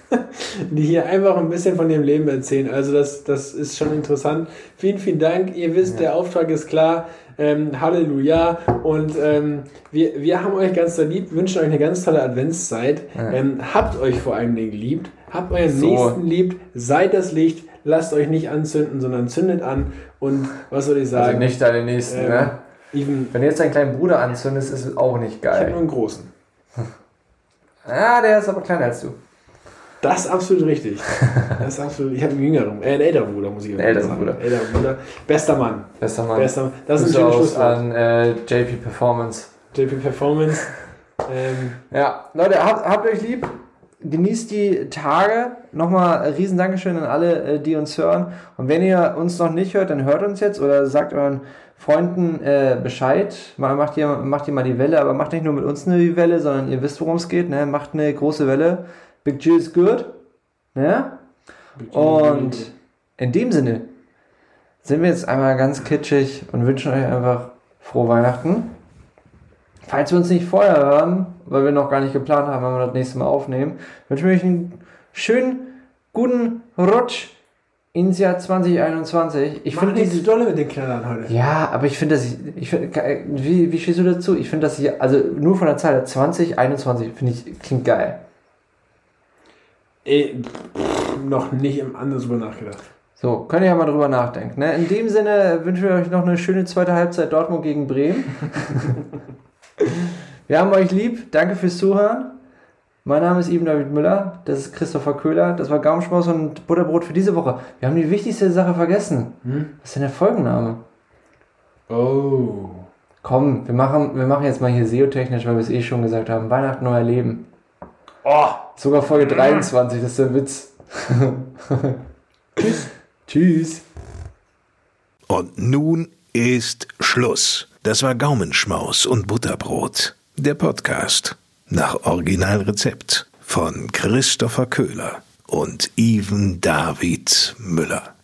[SPEAKER 2] die hier einfach ein bisschen von ihrem Leben erzählen. Also das, das ist schon interessant. Vielen, vielen Dank. Ihr wisst, der Auftrag ist klar. Ähm, Halleluja. Und ähm, wir, wir haben euch ganz doll lieb, wünschen euch eine ganz tolle Adventszeit.
[SPEAKER 3] Ja.
[SPEAKER 2] Ähm, habt euch vor allen Dingen liebt. Habt euren
[SPEAKER 3] So.
[SPEAKER 2] Nächsten liebt. Seid das Licht. Lasst euch nicht anzünden, sondern zündet an. Und was soll ich sagen?
[SPEAKER 3] Also nicht deine Nächsten,
[SPEAKER 2] Ähm,
[SPEAKER 3] ne?
[SPEAKER 2] Even,
[SPEAKER 3] Wenn du jetzt deinen kleinen Bruder anzündest, ist es auch nicht
[SPEAKER 2] ich habe
[SPEAKER 3] geil.
[SPEAKER 2] nur einen großen.
[SPEAKER 3] Ah, der ist aber kleiner als du.
[SPEAKER 2] Das ist absolut richtig. Das ist absolut. Ich habe einen jüngeren, äh, einen älteren Bruder, muss ich
[SPEAKER 3] Einen älteren
[SPEAKER 2] sagen.
[SPEAKER 3] Bruder.
[SPEAKER 2] Älterer Bruder. Bester Mann.
[SPEAKER 3] Bester Mann.
[SPEAKER 2] Bester Mann. Das ist ein schönes Schlusswort.
[SPEAKER 3] an äh, JP Performance.
[SPEAKER 2] JP Performance. Ähm,
[SPEAKER 3] Ja, Leute, habt, habt euch lieb. Genießt die Tage. Nochmal ein riesen Dankeschön an alle, äh, die uns hören. Und wenn ihr uns noch nicht hört, dann hört uns jetzt oder sagt euren Freunden äh, Bescheid. Mal, macht, ihr, macht ihr mal die Welle, aber macht nicht nur mit uns eine Welle, sondern ihr wisst, worum es geht. Ne? Macht eine große Welle. Big G is good. Ne? Und in dem Sinne sind wir jetzt einmal ganz kitschig und wünschen euch einfach frohe Weihnachten. Falls wir uns nicht vorher hören, weil wir noch gar nicht geplant haben, wenn wir das nächste Mal aufnehmen, wünschen wir euch einen schönen, guten Rutsch ins Jahr 2021. Ich finde
[SPEAKER 2] nicht
[SPEAKER 3] diese.
[SPEAKER 2] dolle mit den Knallern heute.
[SPEAKER 3] Ja, aber ich finde, dass ich. ich find, wie, wie stehst du dazu? Ich finde, dass ich. Also nur von der Zahl 2021 finde ich klingt geil.
[SPEAKER 2] Ey, pff, noch nicht im anders drüber nachgedacht.
[SPEAKER 3] So, könnt ihr ja mal drüber nachdenken. Ne? In dem Sinne wünschen wir euch noch eine schöne zweite Halbzeit Dortmund gegen Bremen. wir haben euch lieb. Danke fürs Zuhören. Mein Name ist Ivan David Müller. Das ist Christopher Köhler. Das war Gaumenschmaus und Butterbrot für diese Woche. Wir haben die wichtigste Sache vergessen.
[SPEAKER 2] Hm?
[SPEAKER 3] Was ist denn der Folgenname?
[SPEAKER 2] Oh.
[SPEAKER 3] Komm, wir machen, wir machen jetzt mal hier SEO-technisch, weil wir es eh schon gesagt haben. Weihnachten, neuer Leben.
[SPEAKER 2] Oh.
[SPEAKER 3] Sogar Folge 23, das ist der Witz. Tschüss. Tschüss.
[SPEAKER 1] Und nun ist Schluss. Das war Gaumenschmaus und Butterbrot. Der Podcast nach Originalrezept von Christopher Köhler und Even David Müller.